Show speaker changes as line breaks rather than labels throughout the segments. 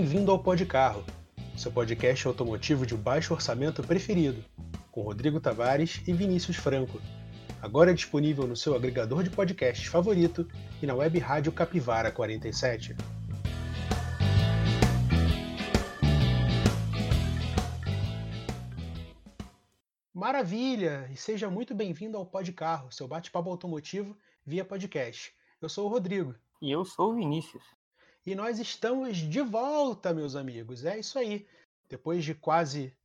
Bem-vindo ao Pod Carro, seu podcast automotivo de baixo orçamento preferido, com Rodrigo Tavares e Vinícius Franco. Agora é disponível no seu agregador de podcasts favorito e na web rádio Capivara 47. Maravilha! E seja muito bem-vindo ao Pod Carro, seu bate-papo automotivo via podcast. Eu sou o Rodrigo.
E eu sou o Vinícius.
E nós estamos de volta, meus amigos. É isso aí. Depois de quase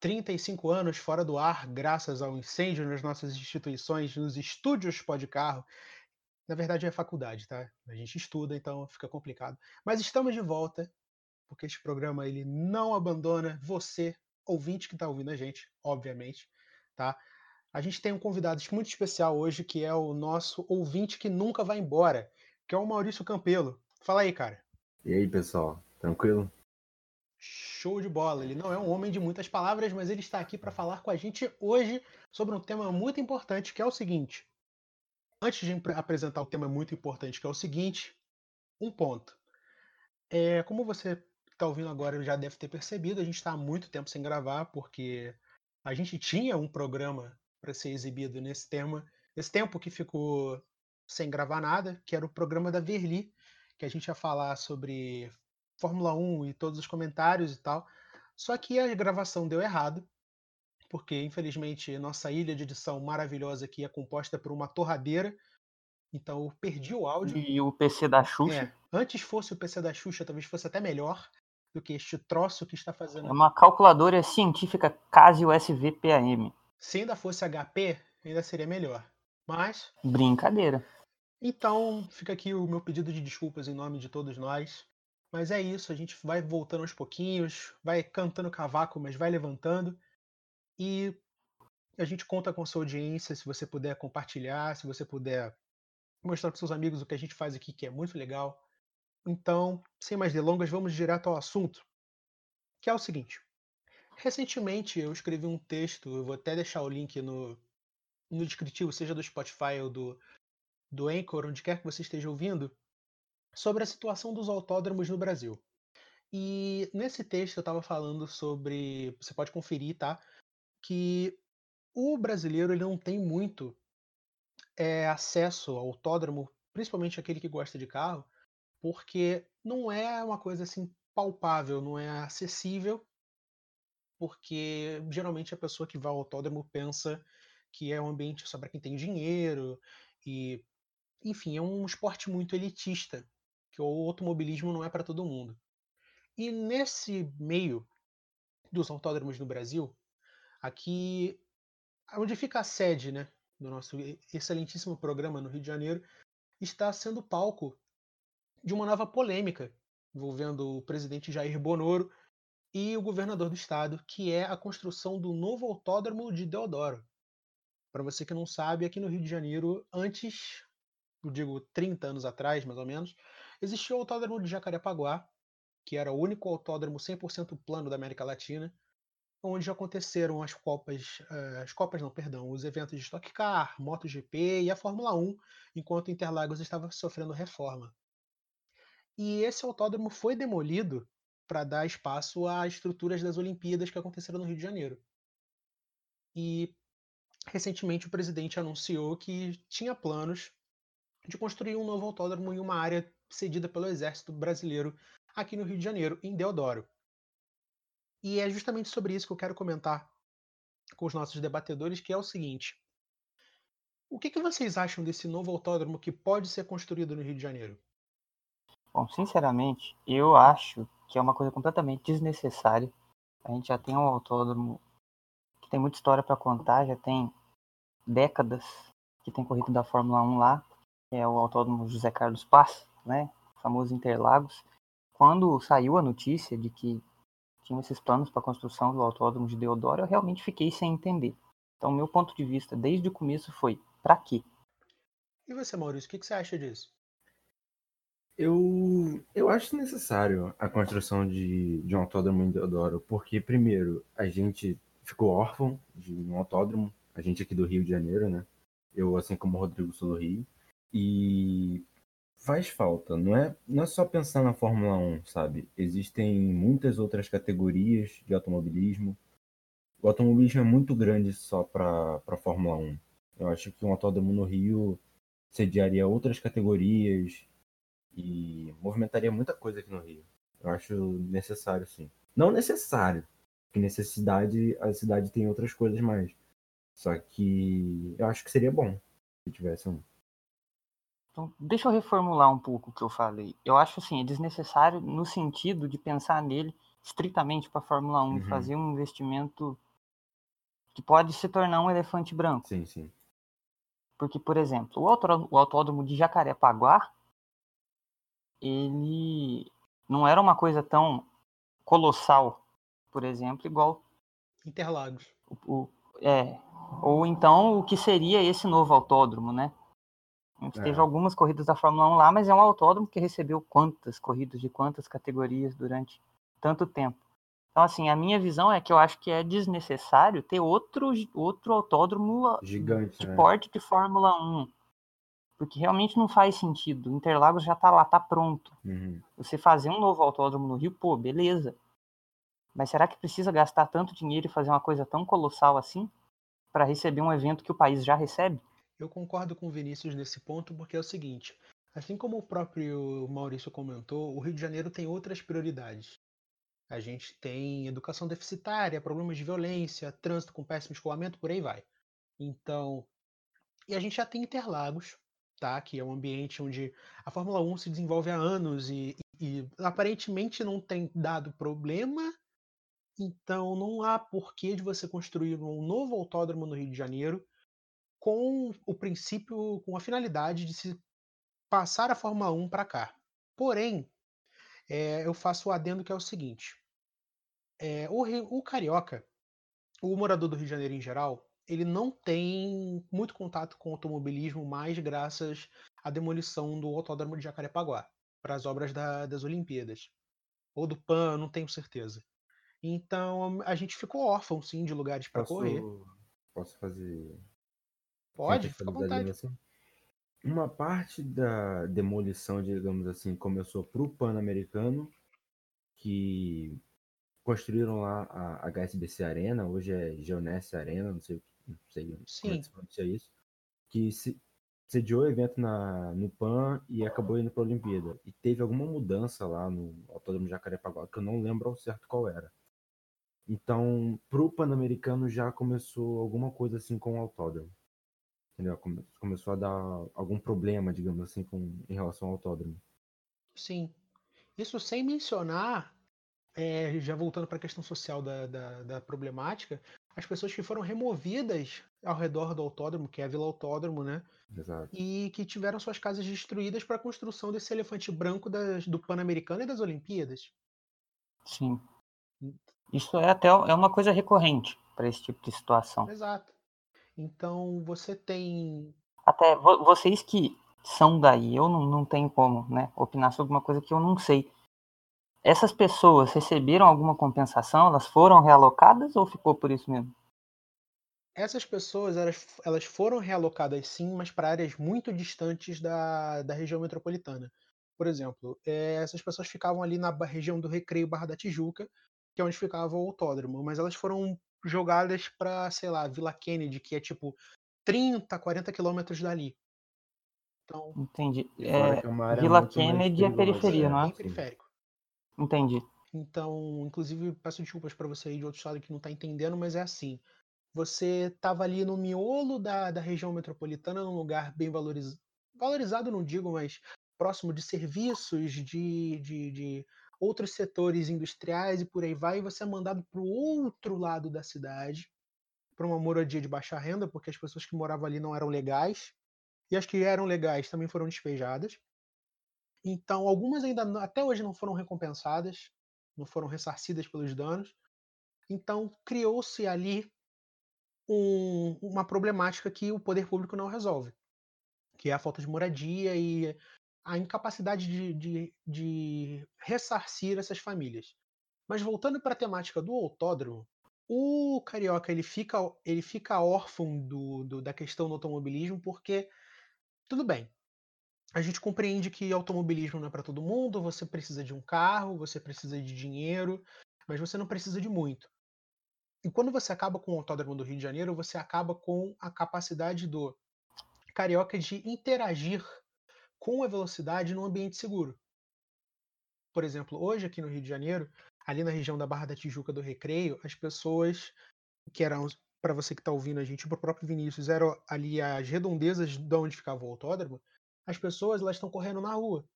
35 anos fora do ar, graças ao incêndio nas nossas instituições, nos estúdios Pod Carro. Na verdade é faculdade, tá? A gente estuda, então fica complicado. Mas estamos de volta, porque este programa ele não abandona você, ouvinte que está ouvindo a gente, obviamente tá? A gente tem um convidado muito especial hoje, que é o nosso ouvinte que nunca vai embora, que é o Maurício Campelo. Fala aí, cara.
E aí, pessoal? Tranquilo?
Show de bola. Ele não é um homem de muitas palavras, mas ele está aqui para falar com a gente hoje sobre um tema muito importante, que é o seguinte. Antes de apresentar o tema muito importante, que é o seguinte, um ponto. É, como você está ouvindo agora já deve ter percebido, a gente está há muito tempo sem gravar, porque a gente tinha um programa para ser exibido nesse tema, nesse tempo que ficou sem gravar nada, que era o programa da Verli, que a gente ia falar sobre Fórmula 1 e todos os comentários e tal. Só que a gravação deu errado, porque infelizmente nossa ilha de edição maravilhosa aqui é composta por uma torradeira, então eu perdi o áudio.
E o PC da Xuxa?
É, antes fosse o PC da Xuxa, talvez fosse até melhor, do que este troço que está fazendo.
É uma calculadora científica Casio SVPAM.
Se ainda fosse HP, ainda seria melhor. Mas.
Brincadeira.
Então, fica aqui o meu pedido de desculpas em nome de todos nós. Mas é isso, a gente vai voltando aos pouquinhos, vai cantando cavaco, mas vai levantando. E a gente conta com a sua audiência, se você puder compartilhar, se você puder mostrar para seus amigos o que a gente faz aqui, que é muito legal. Então, sem mais delongas, vamos direto ao assunto, que é o seguinte. Recentemente eu escrevi um texto, eu vou até deixar o link no, no descritivo, seja do Spotify ou do, do Anchor, onde quer que você esteja ouvindo, sobre a situação dos autódromos no Brasil. E nesse texto eu estava falando sobre, você pode conferir, tá? Que o brasileiro ele não tem muito é, acesso ao autódromo, principalmente aquele que gosta de carro, porque não é uma coisa assim palpável, não é acessível, porque geralmente a pessoa que vai ao autódromo pensa que é um ambiente só para quem tem dinheiro e enfim, é um esporte muito elitista, que o automobilismo não é para todo mundo. E nesse meio dos autódromos no Brasil, aqui onde fica a sede, né, do nosso excelentíssimo programa no Rio de Janeiro, está sendo palco de uma nova polêmica envolvendo o presidente Jair Bonoro e o governador do estado, que é a construção do novo autódromo de Deodoro. Para você que não sabe, aqui no Rio de Janeiro, antes, digo 30 anos atrás, mais ou menos, existia o autódromo de Jacarepaguá, que era o único autódromo 100% plano da América Latina, onde aconteceram as Copas, eh, as Copas não, perdão, os eventos de Stock Car, MotoGP e a Fórmula 1, enquanto Interlagos estava sofrendo reforma. E esse autódromo foi demolido para dar espaço às estruturas das Olimpíadas que aconteceram no Rio de Janeiro. E recentemente o presidente anunciou que tinha planos de construir um novo autódromo em uma área cedida pelo Exército Brasileiro aqui no Rio de Janeiro, em Deodoro. E é justamente sobre isso que eu quero comentar com os nossos debatedores, que é o seguinte: o que, que vocês acham desse novo autódromo que pode ser construído no Rio de Janeiro?
Bom, sinceramente, eu acho que é uma coisa completamente desnecessária. A gente já tem um autódromo que tem muita história para contar, já tem décadas que tem corrido da Fórmula 1 lá, é o autódromo José Carlos Paz, né? O famoso Interlagos. Quando saiu a notícia de que tinham esses planos para a construção do autódromo de Deodoro, eu realmente fiquei sem entender. Então, meu ponto de vista desde o começo foi: para quê?
E você, Maurício, o que, que você acha disso?
Eu, eu acho necessário a construção de, de um autódromo em Deodoro, porque, primeiro, a gente ficou órfão de um autódromo, a gente aqui do Rio de Janeiro, né? Eu, assim como o Rodrigo, sou do Rio. E faz falta. Não é, não é só pensar na Fórmula 1, sabe? Existem muitas outras categorias de automobilismo. O automobilismo é muito grande só para a Fórmula 1. Eu acho que um autódromo no Rio sediaria outras categorias e movimentaria muita coisa aqui no Rio. Eu acho necessário, sim. Não necessário, porque necessidade, a cidade tem outras coisas mais. Só que eu acho que seria bom se tivesse um.
Então, deixa eu reformular um pouco o que eu falei. Eu acho assim, é desnecessário no sentido de pensar nele estritamente para a Fórmula 1
Uhum.
e fazer um investimento que pode se tornar um elefante branco.
Sim, sim.
Porque, por exemplo, o autódromo, o autódromo de Jacarepaguá, ele não era uma coisa tão colossal, por exemplo, igual
Interlagos.
o, o- é, ou então o que seria esse novo autódromo, né? A gente
É.
teve algumas corridas da Fórmula 1 lá, mas é um autódromo que recebeu quantas corridas de quantas categorias durante tanto tempo. Então, assim, a minha visão é que eu acho que é desnecessário ter outro, outro autódromo
Gigante,
de
né?
porte de Fórmula 1. Porque realmente não faz sentido. Interlagos já tá lá, tá pronto.
Uhum.
Você fazer um novo autódromo no Rio, pô, beleza. Mas será que precisa gastar tanto dinheiro e fazer uma coisa tão colossal assim para receber um evento que o país já recebe?
Eu concordo com o Vinícius nesse ponto, porque é o seguinte: assim como o próprio Maurício comentou, o Rio de Janeiro tem outras prioridades. A gente tem educação deficitária, problemas de violência, trânsito com péssimo escoamento, por aí vai. Então, e a gente já tem Interlagos, tá? Que é um ambiente onde a Fórmula 1 se desenvolve há anos e, e- e aparentemente não tem dado problema. Então, não há porquê de você construir um novo autódromo no Rio de Janeiro com o princípio, com a finalidade de se passar a Fórmula 1 para cá. Porém, é, eu faço o adendo que é o seguinte: é, o, o carioca, o morador do Rio de Janeiro em geral, ele não tem muito contato com o automobilismo, mais graças à demolição do autódromo de Jacarepaguá para as obras da- das Olimpíadas ou do PAN, não tenho certeza. Então a gente ficou órfão, sim, de lugares para correr.
Posso fazer
Pode, fica à vontade.
assim? Uma parte da demolição, digamos assim, começou para o Pan-Americano, que construíram lá a HSBC Arena, hoje é Geonesse Arena, não sei, não sei como é
Sim.
se pronuncia isso, que se, sediou o evento na, no PAN e acabou indo para a Olimpíada. E teve alguma mudança lá no Autódromo Jacarepaguá, que eu não lembro ao certo qual era. Então, pro Pan-Americano já começou alguma coisa assim com o autódromo. Entendeu? Come- Começou a dar algum problema, digamos assim, com, em relação ao autódromo.
Sim. Isso sem mencionar, é, já voltando para a questão social da, da, da problemática, as pessoas que foram removidas ao redor do autódromo, que é a Vila Autódromo, né?
Exato.
E que tiveram suas casas destruídas para a construção desse elefante branco das- do Pan-Americano e das Olimpíadas.
Sim. Isso é até é uma coisa recorrente para esse tipo de situação.
Exato. Então você tem.
Até vo- vocês que são daí, eu não, não tenho como né, opinar sobre uma coisa que eu não sei. Essas pessoas receberam alguma compensação? Elas foram realocadas ou ficou por isso mesmo?
Essas pessoas elas, elas foram realocadas sim, mas para áreas muito distantes da, da região metropolitana. Por exemplo, eh, essas pessoas ficavam ali na região do Recreio Barra da Tijuca, que é onde ficava o autódromo, mas elas foram jogadas para, sei lá, Vila Kennedy, que é tipo 30, 40 quilômetros dali. Então,
Entendi. É,
é
Vila Kennedy é
perigosa,
periferia,
né?
não é?
periférico.
Entendi.
Então, inclusive, peço desculpas para você aí de outro estado que não está entendendo, mas é assim. Você estava ali no miolo da, da região metropolitana, num lugar bem valorizado. Valorizado, não digo, mas próximo de serviços, de, de, de outros setores industriais e por aí vai, e você é mandado para o outro lado da cidade, para uma moradia de baixa renda, porque as pessoas que moravam ali não eram legais, e as que eram legais também foram despejadas. Então, algumas ainda até hoje não foram recompensadas, não foram ressarcidas pelos danos. Então, criou-se ali um- uma problemática que o poder público não resolve, que é a falta de moradia e a incapacidade de, de- de ressarcir essas famílias. Mas voltando para a temática do autódromo, o carioca ele fica, ele fica órfão do, do- da questão do automobilismo porque tudo bem. a gente compreende que automobilismo não é para todo mundo, você precisa de um carro, você precisa de dinheiro, mas você não precisa de muito. E quando você acaba com o Autódromo do Rio de Janeiro, você acaba com a capacidade do carioca de interagir com a velocidade num ambiente seguro. Por exemplo, hoje aqui no Rio de Janeiro, ali na região da Barra da Tijuca do Recreio, as pessoas que eram, para você que está ouvindo a gente, para o próprio Vinícius, eram ali as redondezas de onde ficava o autódromo, as pessoas elas estão correndo na rua,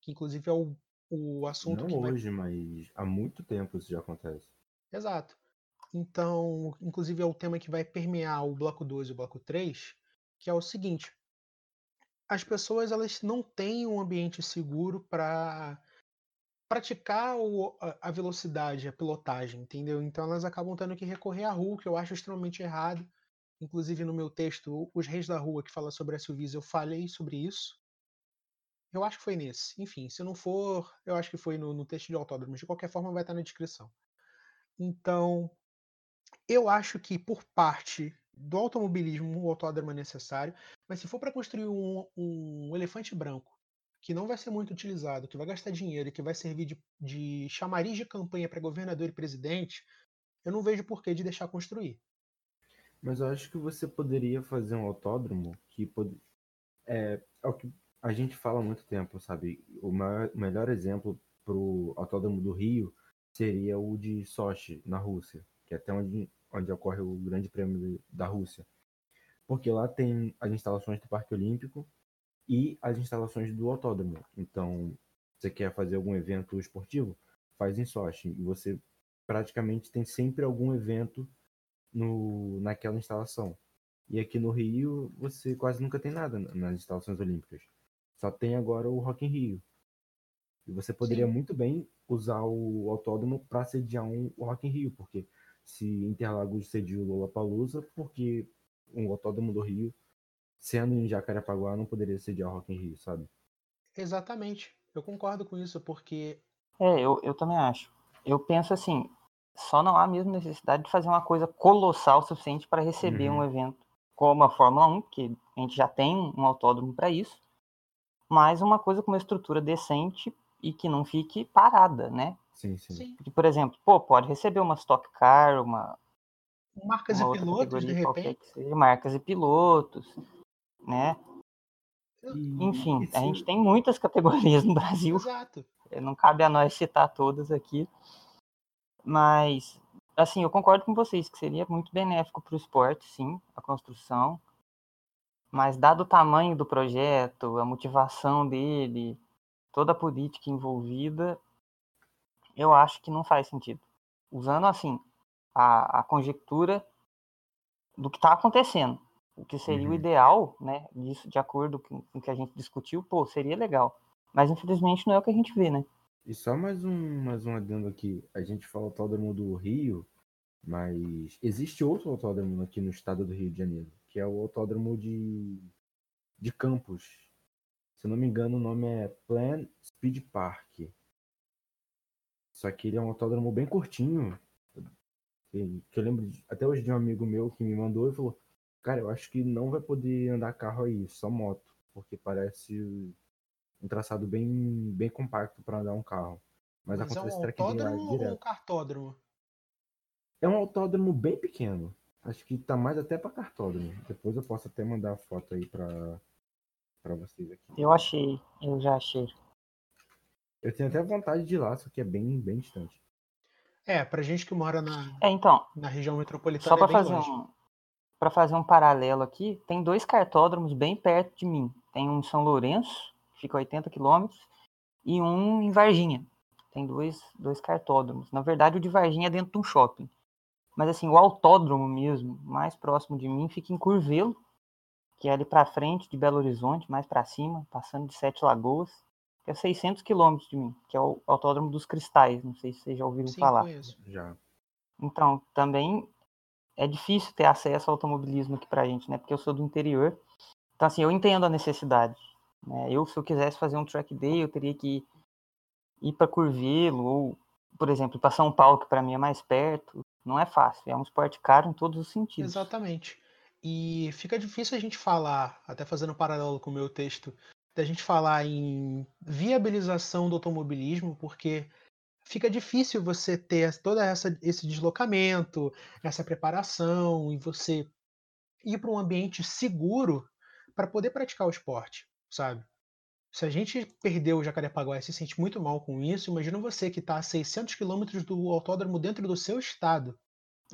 que inclusive é o, o assunto
Não
que vai-
hoje, mas há muito tempo isso já acontece.
Exato. Então, inclusive é o tema que vai permear o bloco 2 e o bloco 3, que é o seguinte: as pessoas elas não têm um ambiente seguro para praticar o- a- velocidade, a pilotagem, entendeu? Então elas acabam tendo que recorrer à rua, que eu acho extremamente errado. Inclusive no meu texto, Os Reis da Rua, que fala sobre SUVs, eu falei sobre isso. Eu acho que foi nesse. Enfim, se não for, eu acho que foi no, no texto de autódromos. De qualquer forma, vai estar na descrição. Então, eu acho que por parte do automobilismo, o autódromo é necessário, mas se for para construir um, um elefante branco, que não vai ser muito utilizado, que vai gastar dinheiro e que vai servir de, de chamariz de campanha para governador e presidente, eu não vejo porquê de deixar construir.
Mas eu acho que você poderia fazer um autódromo que pod... é, é o que a gente fala há muito tempo, sabe? O maior- o melhor exemplo pro autódromo do Rio seria o de Sochi, na Rússia, que é até onde, onde ocorre o Grande Prêmio da Rússia. Porque lá tem as instalações do Parque Olímpico e as instalações do autódromo. Então, você quer fazer algum evento esportivo? Faz em Sochi. E você praticamente tem sempre algum evento no, naquela instalação. E aqui no Rio, você quase nunca tem nada na- nas instalações olímpicas. Só tem agora o Rock in Rio. E você poderia
Sim.
muito bem usar o autódromo para sediar um Rock in Rio, porque se Interlagos sediou o Lollapalooza, porque um autódromo do Rio, sendo em Jacarepaguá, não poderia sediar o Rock in Rio, sabe?
Exatamente. Eu concordo com isso, porque
É, eu, eu também acho. Eu penso assim, só não há mesmo necessidade de fazer uma coisa colossal o suficiente para receber
Uhum.
um evento como a Fórmula 1, que a gente já tem um autódromo para isso, mas uma coisa com uma estrutura decente e que não fique parada, né?
Sim, sim.
sim,
por exemplo, pô, pode receber uma Stock Car, uma,
marcas
uma
e pilotos, de repente.
seja, marcas e pilotos, né?
E-
Enfim,
e
a gente tem muitas categorias no Brasil.
Exato.
Eh, Não cabe a nós citar todas aqui. Mas, assim, eu concordo com vocês que seria muito benéfico para o esporte, sim, a construção. Mas, dado o tamanho do projeto, a motivação dele, toda a política envolvida, eu acho que não faz sentido. Usando, assim, a, a conjectura do que está acontecendo. O que seria o
Uhum.
ideal, né? Disso, de acordo com o que a gente discutiu, pô, seria legal. Mas, infelizmente, não é o que a gente vê, né?
E só mais um, mais um adendo aqui. A gente fala autódromo do Rio, mas existe outro autódromo aqui no estado do Rio de Janeiro, que é o autódromo de, de Campos. Se eu não me engano, o nome é Plan Speed Park. Só que ele é um autódromo bem curtinho. Que, que eu lembro de- até hoje de um amigo meu que me mandou e falou: Cara, eu acho que não vai poder andar carro aí, só moto, porque parece um traçado bem, bem compacto para andar um carro. Mas,
Mas é um
acontece day lá
autódromo ou um
direto.
cartódromo?
É um autódromo bem pequeno. Acho que tá mais até para cartódromo. Depois eu posso até mandar a foto aí para para vocês aqui.
Eu achei, eu já achei.
Eu tenho até vontade de ir lá, só que é bem, bem distante.
É, pra gente que mora na,
É, então,
na região metropolitana
só
é
para
bem
fazer
longe.
um para fazer um paralelo aqui, tem dois cartódromos bem perto de mim. Tem um em São Lourenço, que fica a 80 quilômetros, e um em Varginha. Tem dois, dois cartódromos. Na verdade, o de Varginha é dentro de um shopping. Mas assim, o autódromo mesmo, mais próximo de mim, fica em Curvelo, que é ali para frente de Belo Horizonte, mais para cima, passando de Sete Lagoas, que é 600 quilômetros de mim, que é o Autódromo dos Cristais. Não sei se vocês já ouviram
Sim,
falar.
conheço.
Já.
Então, também é difícil ter acesso ao automobilismo aqui pra gente, né? Porque eu sou do interior. Então, assim, eu entendo a necessidade. Né? Eu, se eu quisesse fazer um track day, eu teria que ir para Curvelo, ou, por exemplo, para São Paulo, que para mim é mais perto. Não é fácil. É um esporte caro em todos os sentidos.
Exatamente. E fica difícil a gente falar, até fazendo um paralelo com o meu texto, da gente falar em viabilização do automobilismo, porque fica difícil você ter toda essa esse deslocamento, essa preparação e você ir para um ambiente seguro para poder praticar o esporte, sabe? Se a gente perdeu o Jacarepaguá e se sente muito mal com isso, imagina você que está a 600 quilômetros do autódromo dentro do seu estado.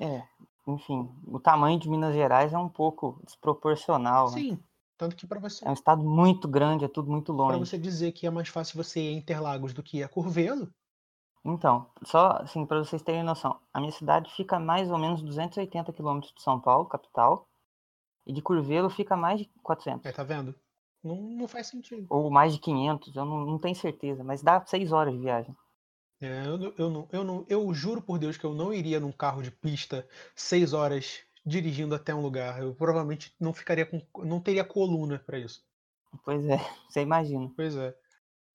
É, enfim, o tamanho de Minas Gerais é um pouco desproporcional.
Sim,
né?
Tanto que para você.
É um estado muito grande, é tudo muito longe.
Para você dizer que é mais fácil você ir a Interlagos do que a Curvelo.
Então, só assim, para vocês terem noção, a minha cidade fica a mais ou menos 280 quilômetros de São Paulo, capital, e de Curvelo fica a mais de 400.
É, tá vendo? Não, não faz sentido.
Ou mais de 500, eu não, não tenho certeza, mas dá 6 horas de viagem.
É, eu, eu, não, eu, não, eu juro por Deus que eu não iria num carro de pista seis horas dirigindo até um lugar. Eu provavelmente não ficaria com. não teria coluna para isso.
Pois é, você imagina.
Pois é.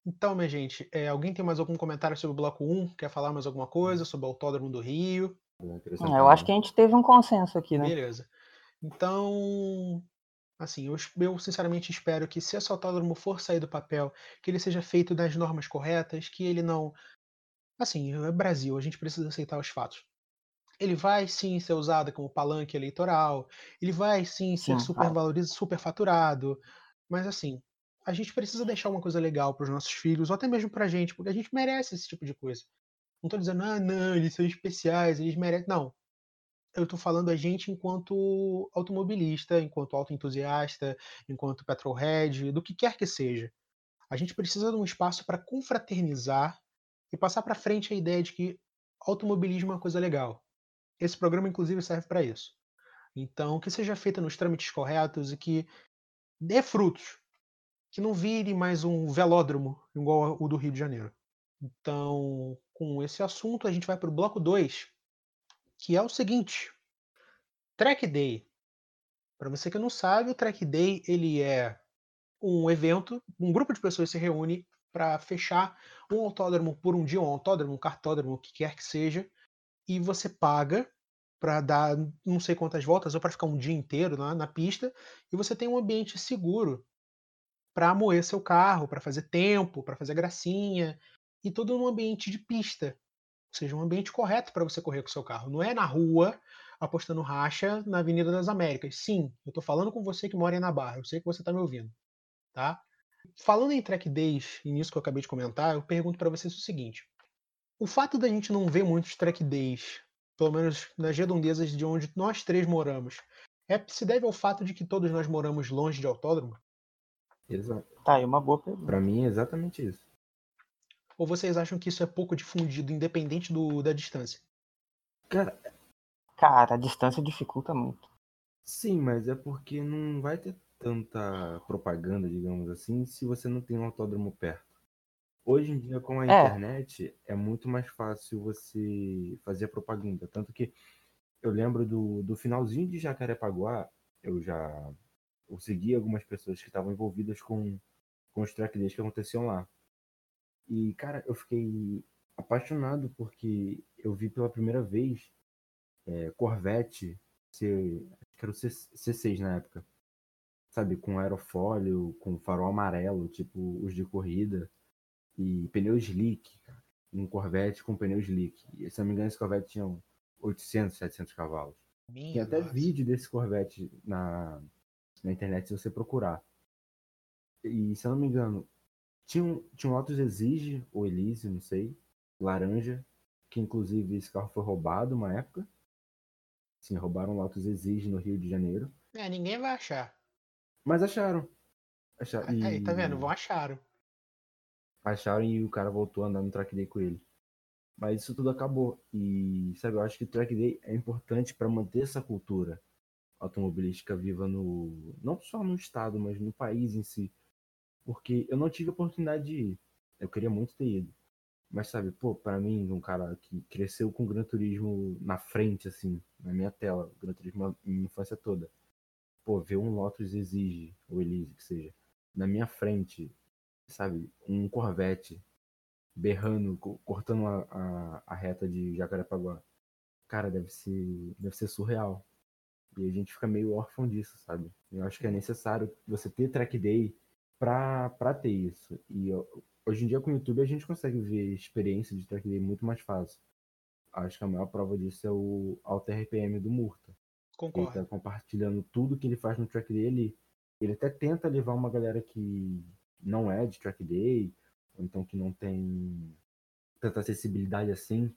Então, minha gente, é, alguém tem mais algum comentário sobre o bloco 1? Quer falar mais alguma coisa sobre o Autódromo do Rio?
É,
acrescentar
Eu acho que a gente teve um consenso aqui, né?
Beleza. Então, assim, eu, eu sinceramente espero que se esse autódromo for sair do papel, que ele seja feito das normas corretas, que ele não. Assim, é Brasil, a gente precisa aceitar os fatos. Ele vai sim ser usado como palanque eleitoral, ele vai sim ser
Sim,
super
vai.
valorizado, super faturado, mas assim, a gente precisa deixar uma coisa legal para os nossos filhos, ou até mesmo pra gente, porque a gente merece esse tipo de coisa. Não tô dizendo, ah, não, eles são especiais, eles merecem. Não, eu tô falando a gente enquanto automobilista, enquanto autoentusiasta, enquanto petrolhead, do que quer que seja. A gente precisa de um espaço para confraternizar e passar para frente a ideia de que automobilismo é uma coisa legal. Esse programa, inclusive, serve para isso. Então, que seja feita nos trâmites corretos e que dê frutos. Que não vire mais um velódromo igual o do Rio de Janeiro. Então, com esse assunto, a gente vai para o bloco 2, que é o seguinte: Track Day. Para você que não sabe, o Track Day ele é um evento, um grupo de pessoas se reúne para fechar um autódromo por um dia, um autódromo, um cartódromo, o que quer que seja, e você paga para dar não sei quantas voltas ou para ficar um dia inteiro lá na pista, e você tem um ambiente seguro para moer seu carro, para fazer tempo, para fazer gracinha, e tudo num ambiente de pista. Ou seja, um ambiente correto para você correr com seu carro. Não é na rua, apostando racha na Avenida das Américas. Sim, eu estou falando com você que mora aí na Barra, eu sei que você está me ouvindo. Tá? Falando em track days, e nisso que eu acabei de comentar, eu pergunto para vocês o seguinte: o fato da gente não ver muitos track days, pelo menos nas redondezas de onde nós três moramos, é, se deve ao fato de que todos nós moramos longe de autódromo?
Exato.
Tá, aí uma boa pergunta.
Pra mim é exatamente isso.
Ou vocês acham que isso é pouco difundido, independente do, da distância?
Cara,
Cara, a distância dificulta muito.
sim, mas é porque não vai ter tanta propaganda, digamos assim, se você não tem um autódromo perto. Hoje em dia, com a
É.
internet, é muito mais fácil você fazer propaganda. Tanto que eu lembro do, do finalzinho de Jacarepaguá, eu já eu segui algumas pessoas que estavam envolvidas com, com os track days que aconteciam lá. E, cara, eu fiquei apaixonado porque eu vi pela primeira vez é, Corvette, C, acho que era o C, C6 na época, sabe, com aerofólio, com farol amarelo, tipo os de corrida, e pneu slick, cara. um Corvette com pneu slick. E, se não me engano, esse Corvette tinha um 800, 700 cavalos. Tem até
nossa.
vídeo desse Corvette na, na internet se você procurar. E se eu não me engano, tinha um, tinha um Lotus Exige, ou Elise, não sei, laranja, que inclusive esse carro foi roubado uma época. Sim, roubaram um Lotus Exige no Rio de Janeiro.
É, ninguém vai achar.
Mas acharam. Acharam,
Aí, tá vendo?
e-
Vão acharam.
Acharam e o cara voltou a andar no track day com ele. Mas isso tudo acabou. E, sabe, eu acho que o track day é importante para manter essa cultura automobilística viva no. não só no estado, mas no país em si. Porque eu não tive a oportunidade de ir. Eu queria muito ter ido. Mas, sabe, pô, pra mim, um cara que cresceu com o Gran Turismo na frente, assim, na minha tela, o Gran Turismo minha infância toda. Pô, ver um Lotus exige, ou Elise, que seja, na minha frente, sabe, um Corvette berrando, co- cortando a, a, a reta de Jacarepaguá. Cara, deve ser, deve ser surreal. E a gente fica meio órfão disso, sabe? Eu acho que é necessário você ter track day pra, pra ter isso. E hoje em dia com o YouTube a gente consegue ver experiência de track day muito mais fácil. Acho que a maior prova disso é o Alter RPM do Murta. Ele
Concordo.
tá compartilhando tudo que ele faz no track dele. Ele até tenta levar uma galera que não é de track day, ou então que não tem tanta acessibilidade assim,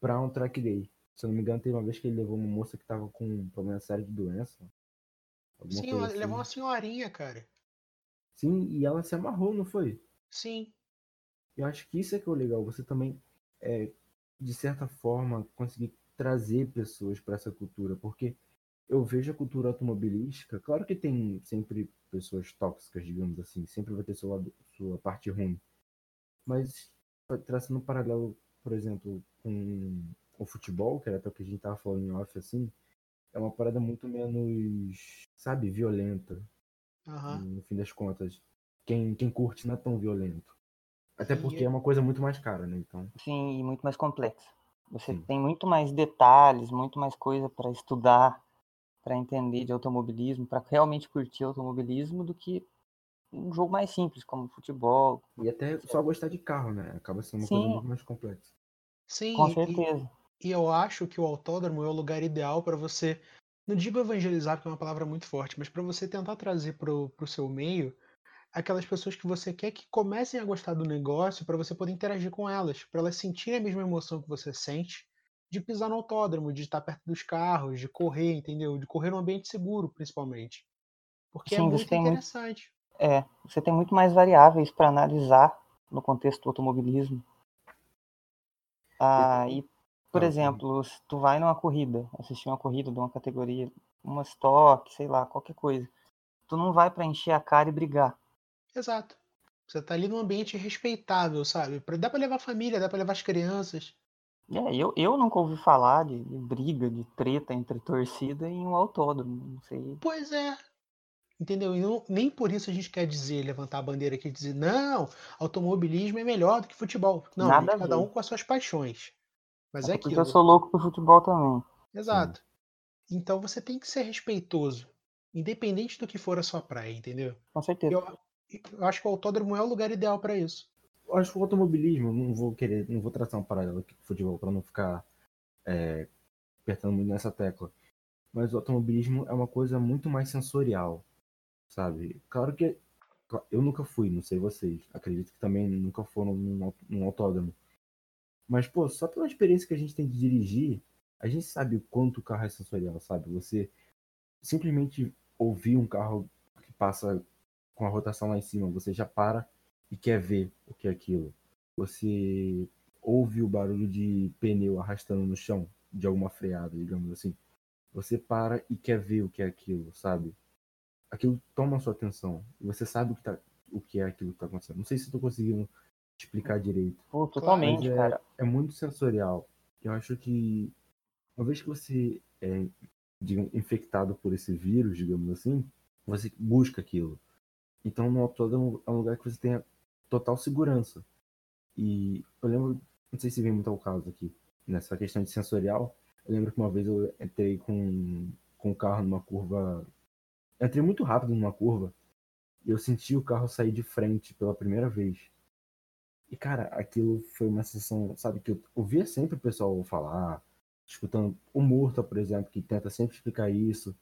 pra um track day. Se eu não me engano, tem uma vez que ele levou uma moça que tava com um problema sério de doença.
Sim, ela levou uma
assim.
senhorinha, cara.
Sim, e ela se amarrou, não foi?
Sim.
Eu acho que isso é que é o legal. Você também, é, de certa forma, conseguir trazer pessoas para essa cultura. Porque eu vejo a cultura automobilística. Claro que tem sempre pessoas tóxicas, digamos assim. Sempre vai ter seu lado, sua parte ruim. Mas, traçando um paralelo, por exemplo, com o futebol, que era até o que a gente tava falando em off, assim, é uma parada muito menos, sabe, violenta
Aham.
no fim das contas. Quem, quem curte não é tão violento. Até
E
porque
é-
é uma coisa muito mais cara, né? Então,
Sim, e muito mais complexa. Você
Sim.
tem muito mais detalhes, muito mais coisa para estudar, para entender de automobilismo, para realmente curtir automobilismo do que um jogo mais simples, como futebol.
e até só gostar de carro, né? Acaba sendo uma coisa
Sim.
muito mais complexa.
Sim,
Com
e-
certeza.
E eu acho que o autódromo é o lugar ideal para você, não digo evangelizar, porque é uma palavra muito forte, mas para você tentar trazer pro, pro seu meio aquelas pessoas que você quer que comecem a gostar do negócio para você poder interagir com elas, para elas sentirem a mesma emoção que você sente de pisar no autódromo, de estar perto dos carros, de correr, entendeu? De correr num ambiente seguro, principalmente. Porque é
Sim, você
muito
tem muito-
interessante.
É, você tem muito mais variáveis para analisar no contexto do automobilismo. Ah, e, por
Ah,
exemplo, se tu vai numa corrida, assistir uma corrida de uma categoria, uma estoque, sei lá, qualquer coisa, tu não vai para encher a cara e brigar.
Exato. Você tá ali num ambiente respeitável, sabe? Pra- Dá para levar a família, dá para levar as crianças.
É, eu, eu nunca ouvi falar de, de briga, de treta entre torcida em um autódromo. Não sei.
Pois é. Entendeu? E não- nem por isso a gente quer dizer, levantar a bandeira aqui e dizer, não, automobilismo é melhor do que futebol. Não,
Nada
cada um com as suas paixões. Mas é
porque
aquilo.
eu sou louco pro futebol também.
Exato. Então você tem que ser respeitoso, independente do que for a sua praia, entendeu?
Com certeza.
Eu, eu acho que o autódromo é o lugar ideal para isso.
Acho que o automobilismo, não vou querer, não vou traçar um paralelo aqui com o futebol para não ficar é, apertando muito nessa tecla. Mas o automobilismo é uma coisa muito mais sensorial, sabe? Claro que eu nunca fui, não sei vocês. Acredito que também nunca foram num, num autódromo. Mas, pô, só pela experiência que a gente tem de dirigir, a gente sabe o quanto o carro é sensorial, sabe? Você simplesmente ouvir um carro que passa com a rotação lá em cima, você já para e quer ver o que é aquilo. Você ouve o barulho de pneu arrastando no chão, de alguma freada, digamos assim. Você para e quer ver o que é aquilo, sabe? Aquilo toma a sua atenção. E você sabe o que, tá, o que é aquilo que está acontecendo. Não sei se estou conseguindo explicar direito.
Pô, totalmente,
é,
cara.
é muito sensorial. Eu acho que uma vez que você é digamos, infectado por esse vírus, digamos assim, você busca aquilo. Então no autódromo é um lugar que você tem total segurança. E eu lembro, não sei se vem muito ao caso aqui, nessa questão de sensorial, eu lembro que uma vez eu entrei com, com o carro numa curva. Entrei muito rápido numa curva e eu senti o carro sair de frente pela primeira vez. E, cara, aquilo foi uma sensação, sabe, que eu ouvia sempre o pessoal falar, escutando o Murta, por exemplo, que tenta sempre explicar isso.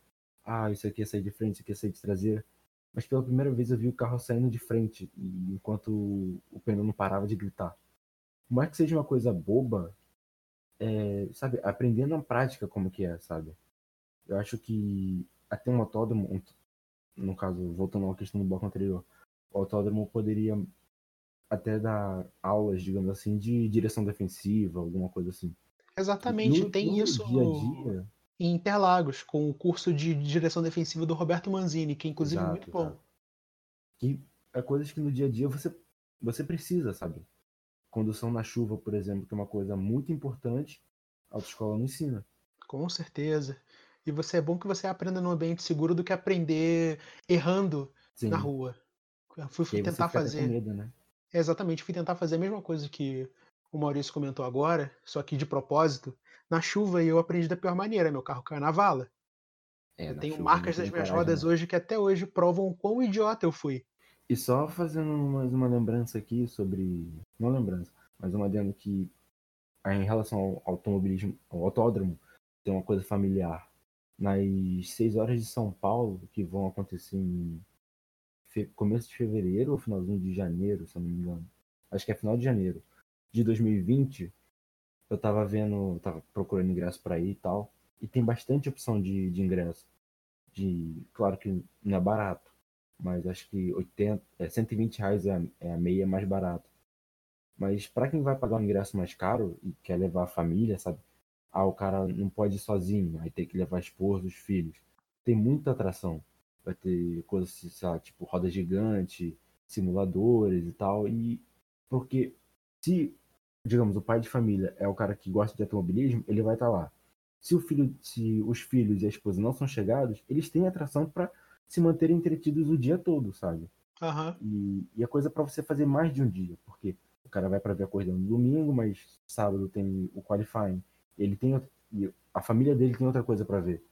Ah, isso aqui é sair de frente, isso aqui é sair de traseira. Mas pela primeira vez eu vi o carro saindo de frente, enquanto o pneu não parava de gritar. Por mais que seja uma coisa boba, é, sabe, aprender na prática como que é, sabe? Eu acho que até um autódromo, no caso, voltando à questão do bloco anterior, o autódromo poderia até dar aulas, digamos assim, de direção defensiva, alguma coisa assim.
Exatamente,
No-
tem
no
isso
dia a dia.
Em Interlagos, com o curso de direção defensiva do Roberto Manzini, que é inclusive
Exato,
muito bom.
exato. Que é coisas que no dia a dia você, você precisa, sabe? Condução na chuva, por exemplo, que é uma coisa muito importante, a autoescola não ensina.
Com certeza. E você é bom que você aprenda num ambiente seguro do que aprender errando
Sim.
na rua. Eu fui, fui tentar fazer.
medo, né?
É, exatamente, fui tentar fazer a mesma coisa que o Maurício comentou agora, só que de propósito, na chuva eu aprendi da pior maneira, meu carro caiu na vala.
É,
eu tenho
chuva
marcas das minhas
coragem,
rodas
não.
hoje que até hoje provam o quão idiota eu fui.
E só fazendo mais uma lembrança aqui sobre. Não lembrança, mas uma adendo que em relação ao automobilismo, ao autódromo, tem uma coisa familiar. Nas seis horas de São Paulo, que vão acontecer em começo de fevereiro ou finalzinho de janeiro, se eu não me engano. Acho que é final de janeiro de 2020. Eu tava vendo, tava procurando ingresso para ir e tal. E tem bastante opção de, de ingresso. De, claro que não é barato, mas acho que 80, é, 120 reais é, é a meia mais barato. Mas para quem vai pagar um ingresso mais caro e quer levar a família, sabe? Ah, o cara não pode ir sozinho, aí tem que levar a esposa, os filhos. Tem muita atração. Vai ter coisas, sei lá, tipo roda gigante, simuladores e tal. E porque se, digamos, o pai de família é o cara que gosta de automobilismo, ele vai estar tá lá. Se o filho, se os filhos e a esposa não são chegados, eles têm atração para se manterem entretidos o dia todo, sabe?
Uhum.
E, e a coisa para você fazer mais de um dia, porque o cara vai para ver a corrida no domingo, mas sábado tem o qualifying. Ele tem a família dele tem outra coisa para ver.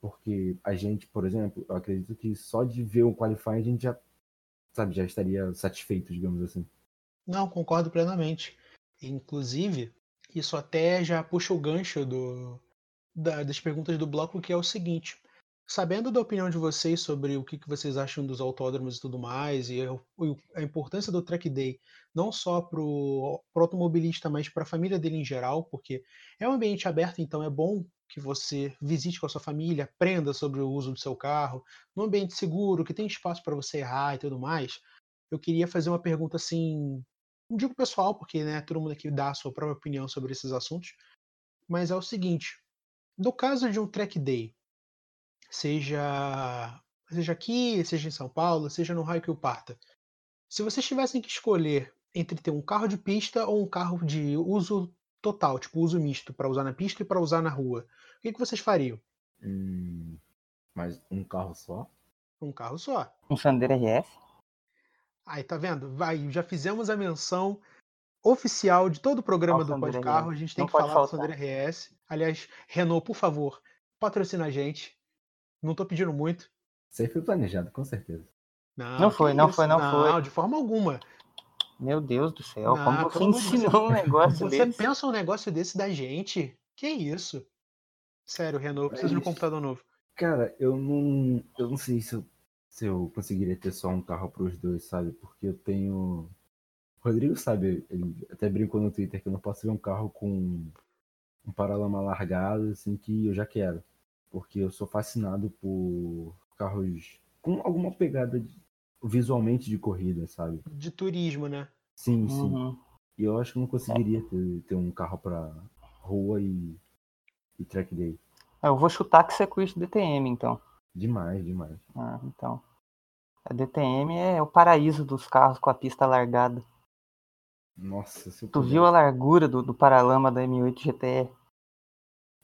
Porque a gente, por exemplo, eu acredito que só de ver o qualifying a gente já sabe, já estaria satisfeito, digamos assim.
Não, concordo plenamente. Inclusive, isso até já puxa o gancho do, da, das perguntas do bloco, que é o seguinte: sabendo da opinião de vocês sobre o que, que vocês acham dos autódromos e tudo mais, e a, importância do track day, não só para o automobilista, mas para a família dele em geral, porque é um ambiente aberto, então é bom que você visite com a sua família, aprenda sobre o uso do seu carro, num ambiente seguro, que tem espaço para você errar e tudo mais. Eu queria fazer uma pergunta assim, não digo pessoal, porque né, todo mundo aqui dá a sua própria opinião sobre esses assuntos, mas é o seguinte: no caso de um track day, seja, seja aqui, seja em São Paulo, seja no raio que o parta, se vocês tivessem que escolher entre ter um carro de pista ou um carro de uso total, tipo uso misto, para usar na pista e para usar na rua, o que, que vocês fariam?
Hum, mas um carro só?
Um carro só.
Um Sandero RS?
Aí, tá vendo? Vai, já fizemos a menção oficial de todo o programa do Pode Carro. A gente tem Não que falar faltar. do Sandero RS. Aliás, Renault, por favor, patrocina a gente. Não tô pedindo muito.
Isso aí foi planejado, com certeza.
Não, não foi, não foi, não, não foi.
Não, de forma alguma.
Meu Deus do céu, não, como você ensinou um negócio
você
desse?
Você pensa um negócio desse da gente? Que isso? Sério, Renault, eu preciso é de um computador novo.
Cara, eu não. Eu não sei se eu, se eu conseguiria ter só um carro para os dois, sabe? Porque eu tenho. O Rodrigo sabe, ele até brincou no Twitter que eu não posso ver um carro com um paralama largado, assim, que eu já quero. Porque eu sou fascinado por carros com alguma pegada de, visualmente de corrida, sabe?
De turismo, né?
Sim, sim. Uhum. E eu acho que eu não conseguiria ter, ter um carro para rua e, e track day.
Eu vou chutar que você curte DTM, então.
Demais, demais.
Ah, então. A DTM é o paraíso dos carros com a pista largada.
Nossa, se
eu Tu viu a largura do, do paralama da M8 GTR?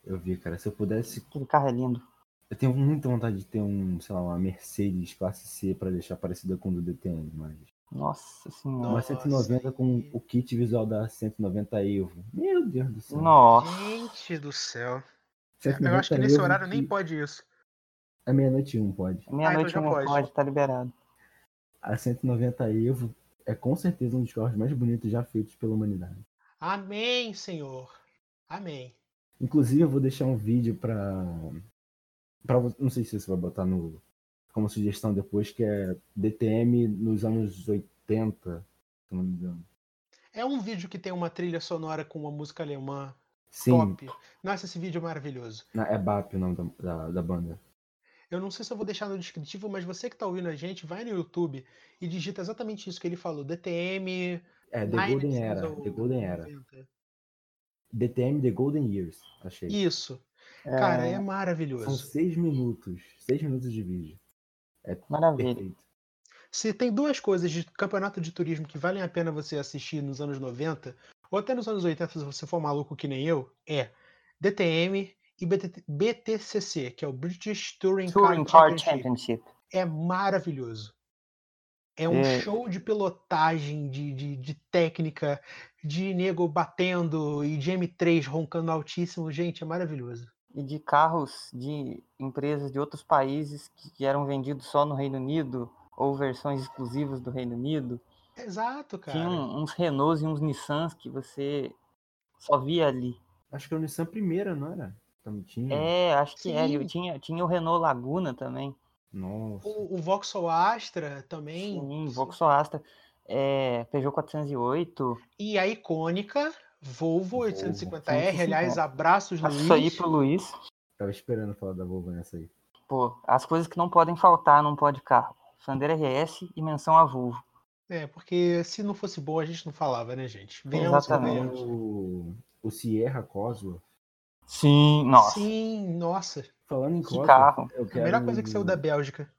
Eu vi, cara. Se eu pudesse.
Aquele carro é lindo.
Eu tenho muita vontade de ter um, sei lá, uma Mercedes classe C para deixar parecida com o do DTM, mas.
Nossa senhora.
Uma 190 com o kit visual da 190 Evo. Meu Deus do céu.
Nossa.
Gente do céu. Eu acho que nesse horário nem pode isso.
A meia-noite um pode.
Meia-noite ah, então um pode. pode, tá liberado.
A 190 Evo é com certeza um dos carros mais bonitos já feitos pela humanidade.
Amém, Senhor. Amém.
Inclusive, eu vou deixar um vídeo para para não sei se você vai botar no como sugestão depois que é DTM nos anos 80, se não me engano.
É um vídeo que tem uma trilha sonora com uma música alemã
Sim. top.
Nossa, esse vídeo é maravilhoso.
É BAP o nome da, da, da, banda.
Eu não sei se eu vou deixar no descritivo, mas você que está ouvindo a gente, vai no YouTube e digita exatamente isso que ele falou. DTM.
É, The Golden Era. The Golden Era. DTM The Golden Years, achei.
Isso. É... Cara, é maravilhoso.
São seis minutos. Seis minutos de vídeo. É
Maravilha. Perfeito.
Se tem duas coisas de campeonato de turismo que valem a pena você assistir nos anos 90, ou até nos anos 80, se você for maluco que nem eu, é DTM e BT, BTCC, que é o British Touring,
Touring Car, Car Championship. Championship.
É maravilhoso. É um é... show de pilotagem, de, de, de, técnica, de nego batendo e de M3 roncando altíssimo. Gente, é maravilhoso
e de carros de empresas de outros países que eram vendidos só no Reino Unido, ou versões exclusivas do Reino Unido.
Exato, cara.
Tinha uns Renaults e uns Nissans que você só via ali.
Acho que é o Nissan primeira, não era? Também tinha.
É, acho que era. E
Sim.
tinha, tinha o Renault Laguna também.
Nossa.
O, o Vauxhall Astra também.
Sim, Vauxhall Astra. É, Peugeot 408.
E a icônica Volvo
Volvo
850R. Aliás,
150.
abraços,
Isso aí
Luiz.
pro Luiz.
Tava esperando falar da Volvo nessa aí.
Pô, as coisas que não podem faltar num pó de carro. RS e menção a Volvo.
É, porque se não fosse boa, a gente não falava, né, gente? Venhamos,
Exatamente.
O, o Sierra Cosworth.
Sim, nossa.
Sim, nossa.
Falando em
Que
Cosworth,
carro.
eu quero,
Primeira coisa que saiu da Bélgica.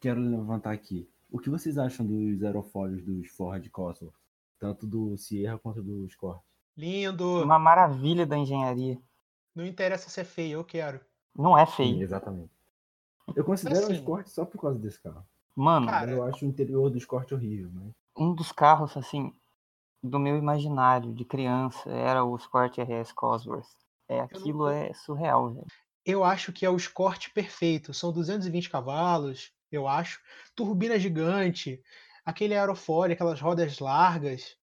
quero levantar aqui. O que vocês acham dos aerofólios dos Ford Cosworth? Tanto do Sierra quanto do Escort.
Lindo.
Uma maravilha da engenharia.
Não interessa se é feio, eu quero.
Não é
Sim,
feio.
exatamente. Eu considero
Assim,
o Escort só por causa desse carro.
Mano,
Cara,
Eu acho o interior do Escort horrível, mas
um dos carros, assim, do meu imaginário de criança era o Escort RS Cosworth. É, aquilo
tô-
é surreal, velho.
Eu acho que é o Escort perfeito. São 220 cavalos, eu acho. Turbina gigante, aquele aerofólio, aquelas rodas largas.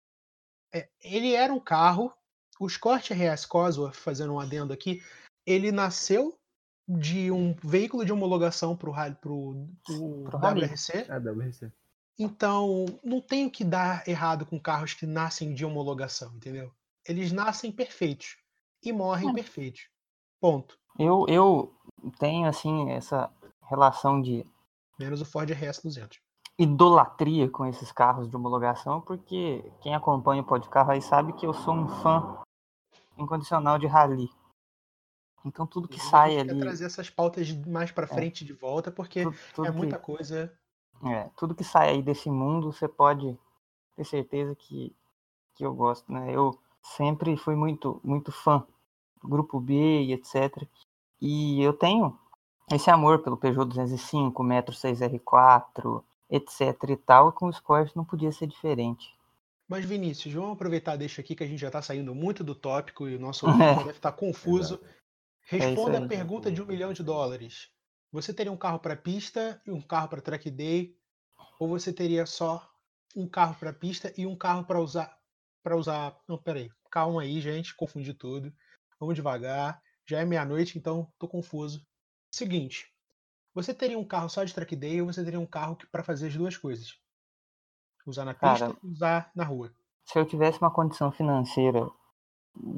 É, ele era um carro. O Escort RS Cosworth, fazendo um adendo aqui, ele nasceu de um veículo de homologação para o. WRC.
é WRC.
Então, não tem o que dar errado com carros que nascem de homologação, entendeu? Eles nascem perfeitos e morrem
É.
perfeitos. Ponto.
Eu, eu tenho, assim, essa relação de
Menos o Ford RS 200.
idolatria com esses carros de homologação, porque quem acompanha o Pó de Carro aí sabe que eu sou um fã incondicional de rally. Então tudo que
Inclusive,
sai ali,
trazer essas pautas mais pra frente de volta, porque
tudo, tudo
é
que-
muita coisa.
É, tudo que sai aí desse mundo, você pode ter certeza que, que eu gosto, né? Eu sempre fui muito, muito fã do Grupo B e etc. E eu tenho esse amor pelo Peugeot 205, Metro 6R4, etc e tal, e com o Escort não podia ser diferente.
Mas, Vinícius, vamos aproveitar deixa aqui que a gente já tá saindo muito do tópico e o nosso
É.
ouvinte deve estar confuso. Responda
aí.
a pergunta de um milhão de dólares. Você teria um carro para pista e um carro para track day? Ou você teria só um carro para pista e um carro para usar para usar? Não, peraí. Calma aí, gente, confundi tudo. Vamos devagar. Já é meia-noite, então tô confuso. Seguinte, você teria um carro só de track day ou você teria um carro para fazer as duas coisas? Usar na pista
Cara,
e usar na rua.
Se eu tivesse uma condição financeira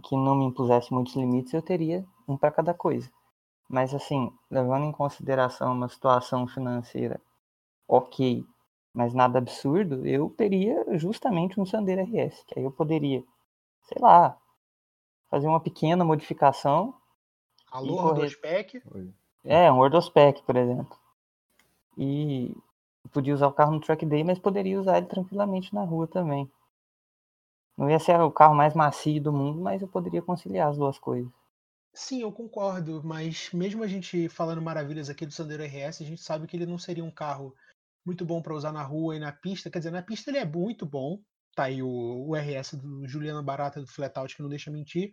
que não me impusesse muitos limites, eu teria um para cada coisa. Mas assim, levando em consideração uma situação financeira ok, mas nada absurdo, eu teria justamente um Sandero RS, que aí eu poderia, sei lá, fazer uma pequena modificação,
Alô?
Oi.
é, um Ordospec, por exemplo. E podia usar o carro no track day, mas poderia usar ele tranquilamente na rua também. Não ia ser o carro mais macio do mundo, mas eu poderia conciliar as duas coisas.
Sim, eu concordo, mas mesmo a gente falando maravilhas aqui do Sandero RS, a gente sabe que ele não seria um carro muito bom para usar na rua e na pista. Quer dizer, na pista ele é muito bom. Tá aí o, o RS do Juliano Barata do Flatout, que não deixa mentir,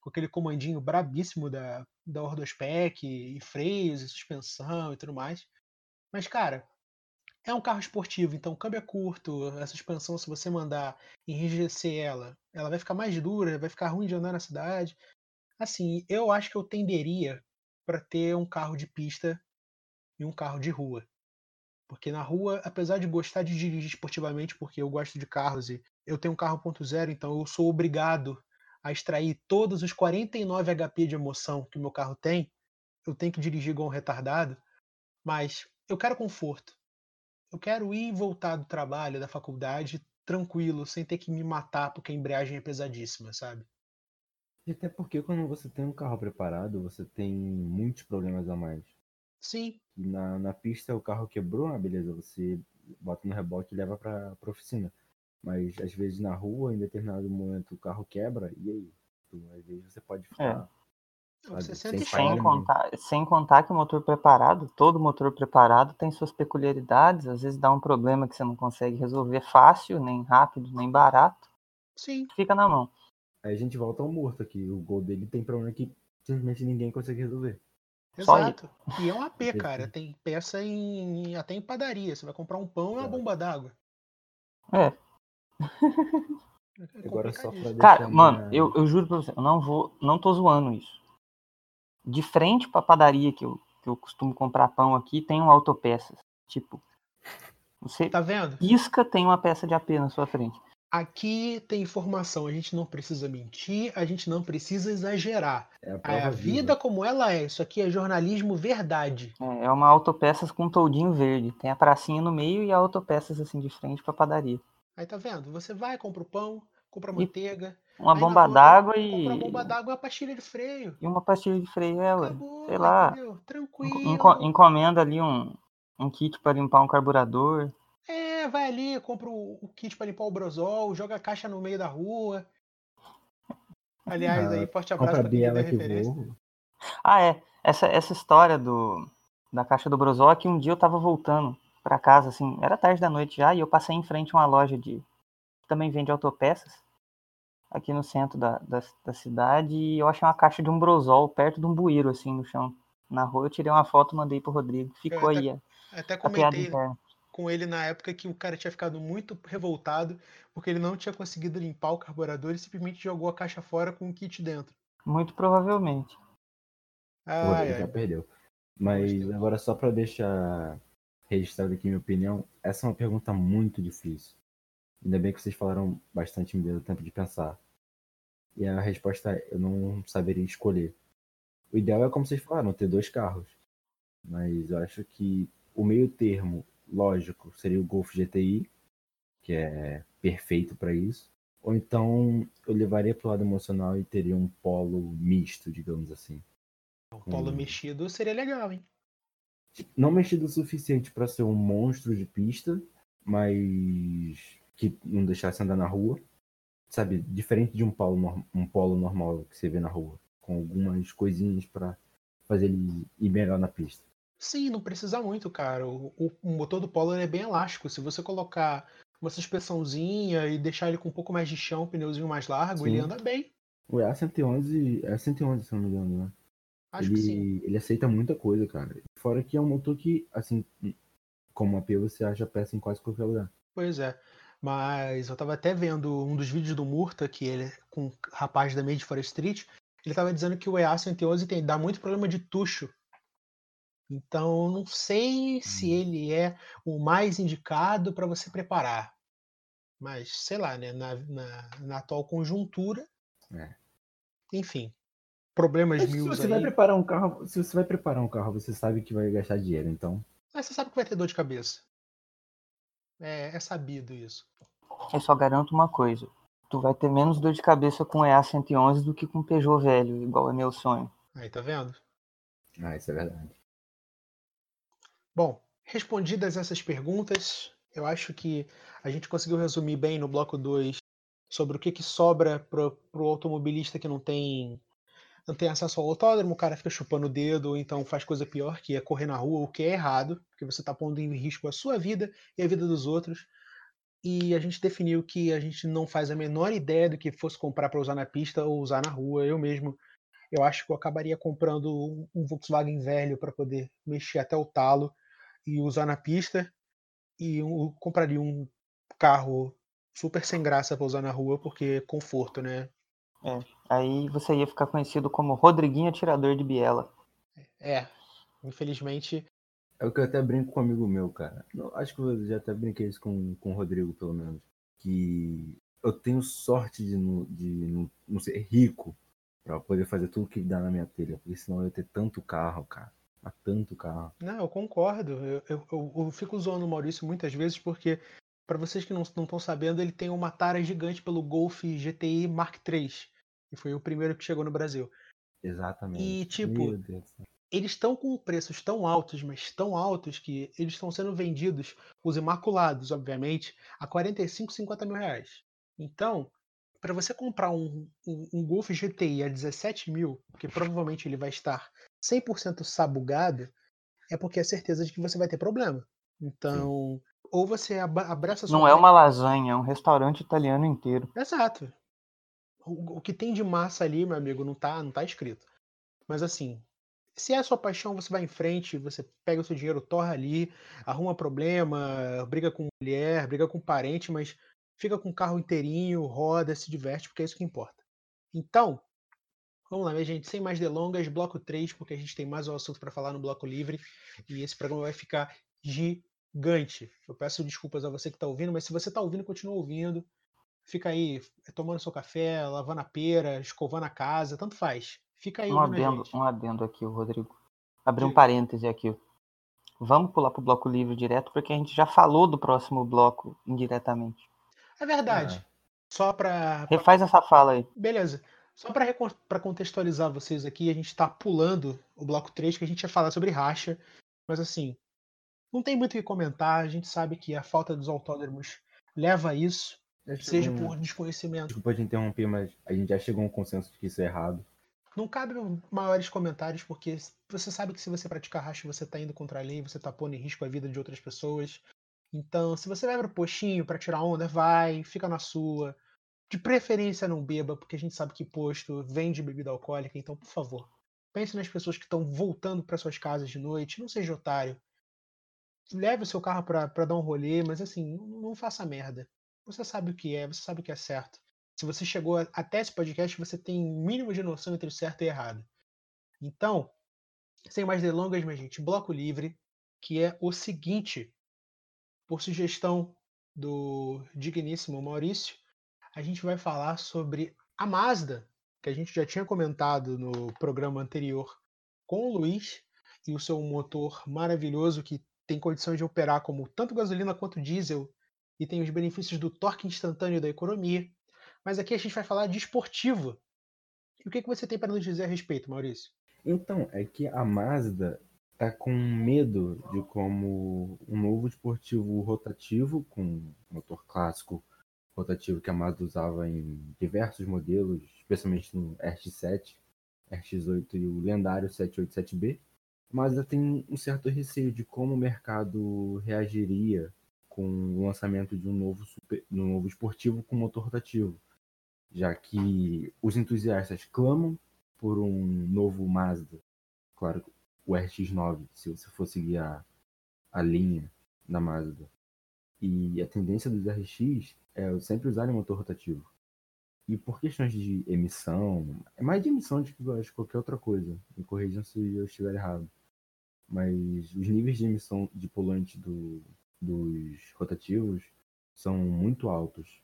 com aquele comandinho brabíssimo da, da Ordospec, e freios, e suspensão e tudo mais. Mas, cara, é um carro esportivo, então o câmbio é curto, a suspensão, se você mandar enrijecer ela, ela vai ficar mais dura, vai ficar ruim de andar na cidade. Assim, eu acho que eu tenderia para ter um carro de pista e um carro de rua. Porque na rua, apesar de gostar de dirigir esportivamente, porque eu gosto de carros e eu tenho um carro 1.0, então eu sou obrigado a extrair todos os 49 HP de emoção que meu carro tem, eu tenho que dirigir igual um retardado, mas eu quero conforto. Eu quero ir e voltar do trabalho, da faculdade, tranquilo, sem ter que me matar porque a embreagem é pesadíssima, sabe?
E até porque quando você tem um carro preparado, você tem muitos problemas a mais.
Sim,
Na, na pista o carro quebrou, ah, beleza, você bota no reboque e leva pra, pra oficina. Mas às vezes na rua, em determinado momento, o carro quebra, e aí? Tu, às vezes você pode ficar.
Não, Você
Sabe, sem nenhuma.
contar, sem contar que o motor preparado, todo motor preparado tem suas peculiaridades, às vezes dá um problema que você não consegue resolver fácil, nem rápido, nem barato,
Sim,
fica na mão.
Aí a gente volta ao morto aqui. O gol dele tem problema que simplesmente ninguém consegue resolver.
Exato. E é um AP, cara. Tem peça em até em padaria. Você vai comprar um pão e uma
Tá.
bomba d'água.
É.
É
Agora só pra.
Cara, mano,
minha-
eu, eu juro pra você, eu não vou, não tô zoando isso. De frente pra padaria que eu, que eu costumo comprar pão aqui, tem um autopeças. Tipo, você
Tá vendo?
pisca, tem uma peça de AP na sua frente.
Aqui tem informação. A gente não precisa mentir, a gente não precisa exagerar.
É a,
É a
viva.
vida como ela é. Isso aqui é jornalismo verdade.
É, é uma autopeças com toldinho verde. Tem a pracinha no meio e a autopeças assim de frente pra padaria.
Aí tá vendo? Você vai, compra o pão, compra a manteiga.
Uma bomba d'água
Compra
e,
a bomba d'água e uma pastilha de freio.
e uma pastilha de freio, é, ué. Sei lá.
entendeu? Tranquilo.
enco- encomenda ali um, um kit pra limpar um carburador.
É, vai ali, compra o, o kit pra limpar o brozol, joga a caixa no meio da rua. Aliás,
Ah,
aí, forte abraço pra quem
biela que
referência.
voa.
Ah, é. Essa, essa história do, da caixa do Brozol é que um dia eu tava voltando pra casa, assim, era tarde da noite já, e eu passei em frente a uma loja de. que também vende autopeças, aqui no centro da, da, da cidade, e eu achei uma caixa de um Brozol perto de um bueiro, assim, no chão. Na rua, eu tirei uma foto e mandei pro Rodrigo. Ficou
até
aí a,
Até
a piada
comentei
interna.
Com ele na época que o cara tinha ficado muito revoltado porque ele não tinha conseguido limpar o carburador e simplesmente jogou a caixa fora com o kit dentro.
Muito provavelmente.
O
Ai,
Rodrigo já perdeu. Mas
Gostei.
agora só pra deixar registrado aqui minha opinião, essa é uma pergunta muito difícil. Ainda bem que vocês falaram bastante, me deu tempo de pensar. E a resposta é, eu não saberia escolher. O ideal é como vocês falaram, ter dois carros. Mas eu acho que o meio termo, lógico, seria o Golf GTI, que é perfeito para isso. Ou então eu levaria pro lado emocional e teria um polo misto, digamos assim.
O polo
Hum.
mexido seria legal, hein?
não mexido o suficiente para ser um monstro de pista, mas que não deixasse andar na rua. Sabe, diferente de um polo, um polo normal que você vê na rua, com algumas coisinhas para fazer ele ir melhor na pista.
Sim, não precisa muito, cara. O, o- o motor do Polo ele é bem elástico. Se você colocar uma suspensãozinha e deixar ele com um pouco mais de chão, um pneuzinho mais largo, ele
Sim.
anda bem.
O A111 é 111, se não me engano, né?
Acho que sim.
ele, ele aceita muita coisa, cara. Fora que é um motor que, assim, como AP, você acha peça em quase qualquer lugar.
Pois é. Mas eu tava até vendo um dos vídeos do Murta, que ele é com um rapaz da Made for Street, ele tava dizendo que o EA111 tem, dá muito problema de tucho. Então, não sei se
Hum.
ele é o mais indicado para você preparar. Mas, sei lá, né? Na, na, na atual conjuntura.
É.
Enfim. Problemas
Mas se
mil
você
aí.
vai preparar um carro, se você vai preparar um carro, você sabe que vai gastar dinheiro, então.
Mas você sabe que vai ter dor de cabeça. É, é sabido isso.
Eu só garanto uma coisa. Tu vai ter menos dor de cabeça com o EA111 do que com o Peugeot velho, igual é meu sonho.
Aí, tá vendo?
Ah, isso é verdade.
Bom, respondidas essas perguntas, eu acho que a gente conseguiu resumir bem no bloco 2 sobre o que, que sobra para o automobilista que não tem não tem acesso ao autódromo, o cara fica chupando o dedo, ou então faz coisa pior, que é correr na rua, o que é errado, porque você está pondo em risco a sua vida e a vida dos outros. E a gente definiu que a gente não faz a menor ideia do que fosse comprar para usar na pista ou usar na rua. Eu mesmo, eu acho que eu acabaria comprando um- Volkswagen velho para poder mexer até o talo e usar na pista. E eu compraria um carro super sem graça para usar na rua, porque conforto, né?
Aí você ia ficar conhecido como Rodriguinho Atirador de Biela.
É, infelizmente,
É o que eu até brinco com um amigo meu, cara. Não, acho que eu já até brinquei isso com, com o Rodrigo, pelo menos. Que eu tenho sorte de não, de não, não ser rico pra poder fazer tudo que dá na minha telha. Porque senão eu ia ter tanto carro, cara. Mas tanto carro.
Não, eu concordo. Eu, eu, eu- eu fico zoando o Maurício muitas vezes porque, para vocês que não estão sabendo, ele tem uma tara gigante pelo Golf GTI Mark III, que foi o primeiro que chegou no Brasil.
Exatamente.
E, tipo. Eles estão com preços tão altos, mas tão altos, que eles estão sendo vendidos, os imaculados, obviamente, a 45, 50 mil reais. Então, para você comprar um, um, um Golf GTI a 17 mil, porque provavelmente ele vai estar 100% sabugado, é porque é certeza de que você vai ter problema. Então, ou você abraça sua
Não é uma lasanha, é um restaurante italiano inteiro.
Exato. O, o que tem de massa ali, meu amigo, não tá, não tá escrito. Mas assim, se é a sua paixão, você vai em frente, você pega o seu dinheiro, torra ali, arruma problema, briga com mulher, briga com parente, mas fica com o carro inteirinho, roda, se diverte, porque é isso que importa. Então, vamos lá, minha gente, sem mais delongas, bloco 3, porque a gente tem mais um assunto para falar no bloco livre e esse programa vai ficar gigante. Eu peço desculpas a você que está ouvindo, mas se você está ouvindo, continua ouvindo. Fica aí tomando seu café, lavando a pera, escovando a casa, tanto faz. Fica aí
um adendo, um adendo aqui, Rodrigo. Abrir um parêntese aqui. Vamos pular para o bloco livre direto, porque a gente já falou do próximo bloco indiretamente.
É verdade. É. Só para.
Refaz essa fala aí.
Beleza. Só para contextualizar vocês aqui, a gente está pulando o bloco 3, que a gente ia falar sobre racha. Mas assim, não tem muito o que comentar. A gente sabe que a falta dos autódromos leva a isso. seja um... por desconhecimento.
Desculpa te interromper, mas a gente já chegou a um consenso de que isso é errado.
Não cabe maiores comentários, porque você sabe que se você praticar racha, você está indo contra a lei, você está pondo em risco a vida de outras pessoas. Então, se você vai pro postinho para tirar onda, vai, fica na sua. De preferência não beba, porque a gente sabe que posto vende bebida alcoólica, então, por favor, pense nas pessoas que estão voltando para suas casas de noite, não seja otário. Leve o seu carro para dar um rolê, mas assim, não faça merda. Você sabe o que é, você sabe o que é certo. Se você chegou até esse podcast, você tem um mínimo de noção entre certo e errado. Então, sem mais delongas, minha gente, bloco livre, que é o seguinte: por sugestão do digníssimo Maurício, a gente vai falar sobre a Mazda, que a gente já tinha comentado no programa anterior com o Luiz, e o seu motor maravilhoso que tem condições de operar como tanto gasolina quanto diesel e tem os benefícios do torque instantâneo da economia. Mas aqui a gente vai falar de esportivo. E o que, que você tem para nos dizer a respeito, Maurício?
Então, é que a Mazda tá com medo de como um novo esportivo rotativo, com motor clássico rotativo que a Mazda usava em diversos modelos, especialmente no RX-7, RX-8 e o lendário 787B, a Mazda tem um certo receio de como o mercado reagiria com o lançamento de um novo, super, um novo esportivo com motor rotativo já que os entusiastas clamam por um novo Mazda. Claro, o RX-9, se você for seguir a, a linha da Mazda. E a tendência dos RX é sempre usarem motor rotativo. E por questões de emissão, é mais de emissão do que qualquer outra coisa. Me corrijam se eu estiver errado. Mas os níveis de emissão de poluente do, dos rotativos são muito altos.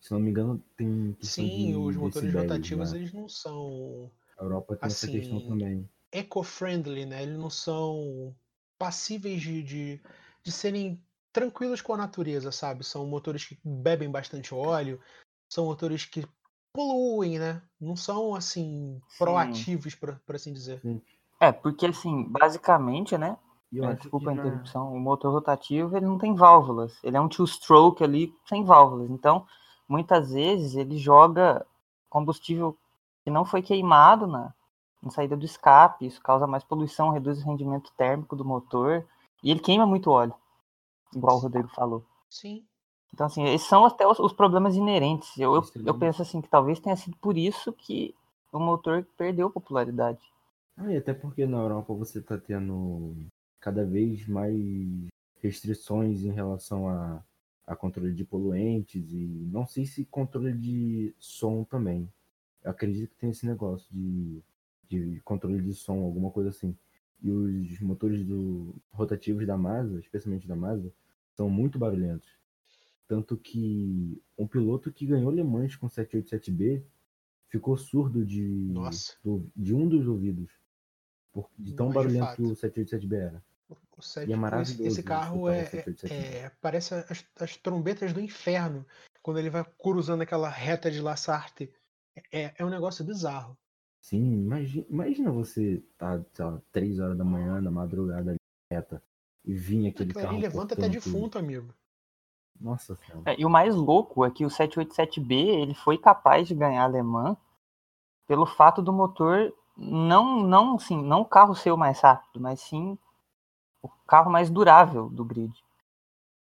Se não me engano, tem.
Sim, os motores rotativos né? eles não são.
A Europa tem assim, essa questão também.
Eco-friendly, né? Eles não são passíveis de, de, de serem tranquilos com a natureza, sabe? São motores que bebem bastante óleo, são motores que poluem, né? Não são assim proativos, por, por assim dizer. Sim.
É, porque assim, basicamente, né? É, desculpa a interrupção. O motor rotativo ele não tem válvulas. Ele é um two-stroke ali sem válvulas. Então, muitas vezes ele joga combustível que não foi queimado na, na saída do escape, isso causa mais poluição, reduz o rendimento térmico do motor, e ele queima muito óleo, igual o Rodrigo falou.
Sim.
Então, assim, esses são até os, os problemas inerentes. Eu, eu, eu, penso assim que talvez tenha sido por isso que o motor perdeu popularidade.
Ah, e até porque na Europa você está tendo cada vez mais restrições em relação a a controle de poluentes e não sei se controle de som também. Eu acredito que tem esse negócio de, de controle de som, alguma coisa assim. E os motores do, rotativos da Mazda, especialmente da Mazda, são muito barulhentos. Tanto que um piloto que ganhou Le Mans com 787B ficou surdo de, do, de um dos ouvidos. Por, de tão barulhento que o 787B era.
O 7, é esse, esse, carro é, é, parece as, as, trombetas do inferno quando ele vai cruzando aquela reta de La Sartre. É, é um negócio bizarro.
Sim, imagina, imagina você tá, sei lá, 3 horas da manhã, na madrugada reta, e vir aquele carro. Ele
levanta até defunto, amigo.
Nossa senhora.
É, e o mais louco é que o 787B ele foi capaz de ganhar alemã pelo fato do motor não, não, assim, não o carro ser o mais rápido, mas sim o carro mais durável do grid.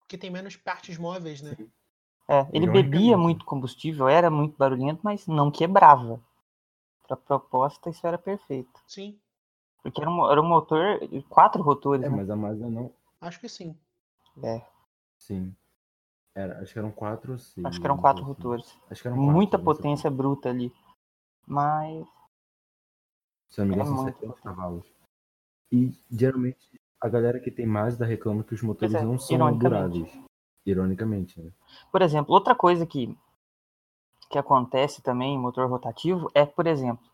Que tem menos partes móveis, né?
É, ele bebia muito combustível, era muito barulhento, mas não quebrava. Para proposta, isso era perfeito.
Sim.
Porque era um, era um motor de quatro rotores,
É,
né?
mas a Mazda não.
Acho que sim.
É,
Sim. Era, acho que eram quatro ou seis.
acho que eram quatro
assim.
rotores.
Acho que eram quatro.
Muita
não sei.
potência bruta ali. Mas
Se eu não me engano, são
muito
70 cavalos. E geralmente a galera que tem Mazda reclama que os motores
é,
não são
ironicamente.
duráveis. Ironicamente, né?
Por exemplo, outra coisa que, que acontece também em motor rotativo é, por exemplo,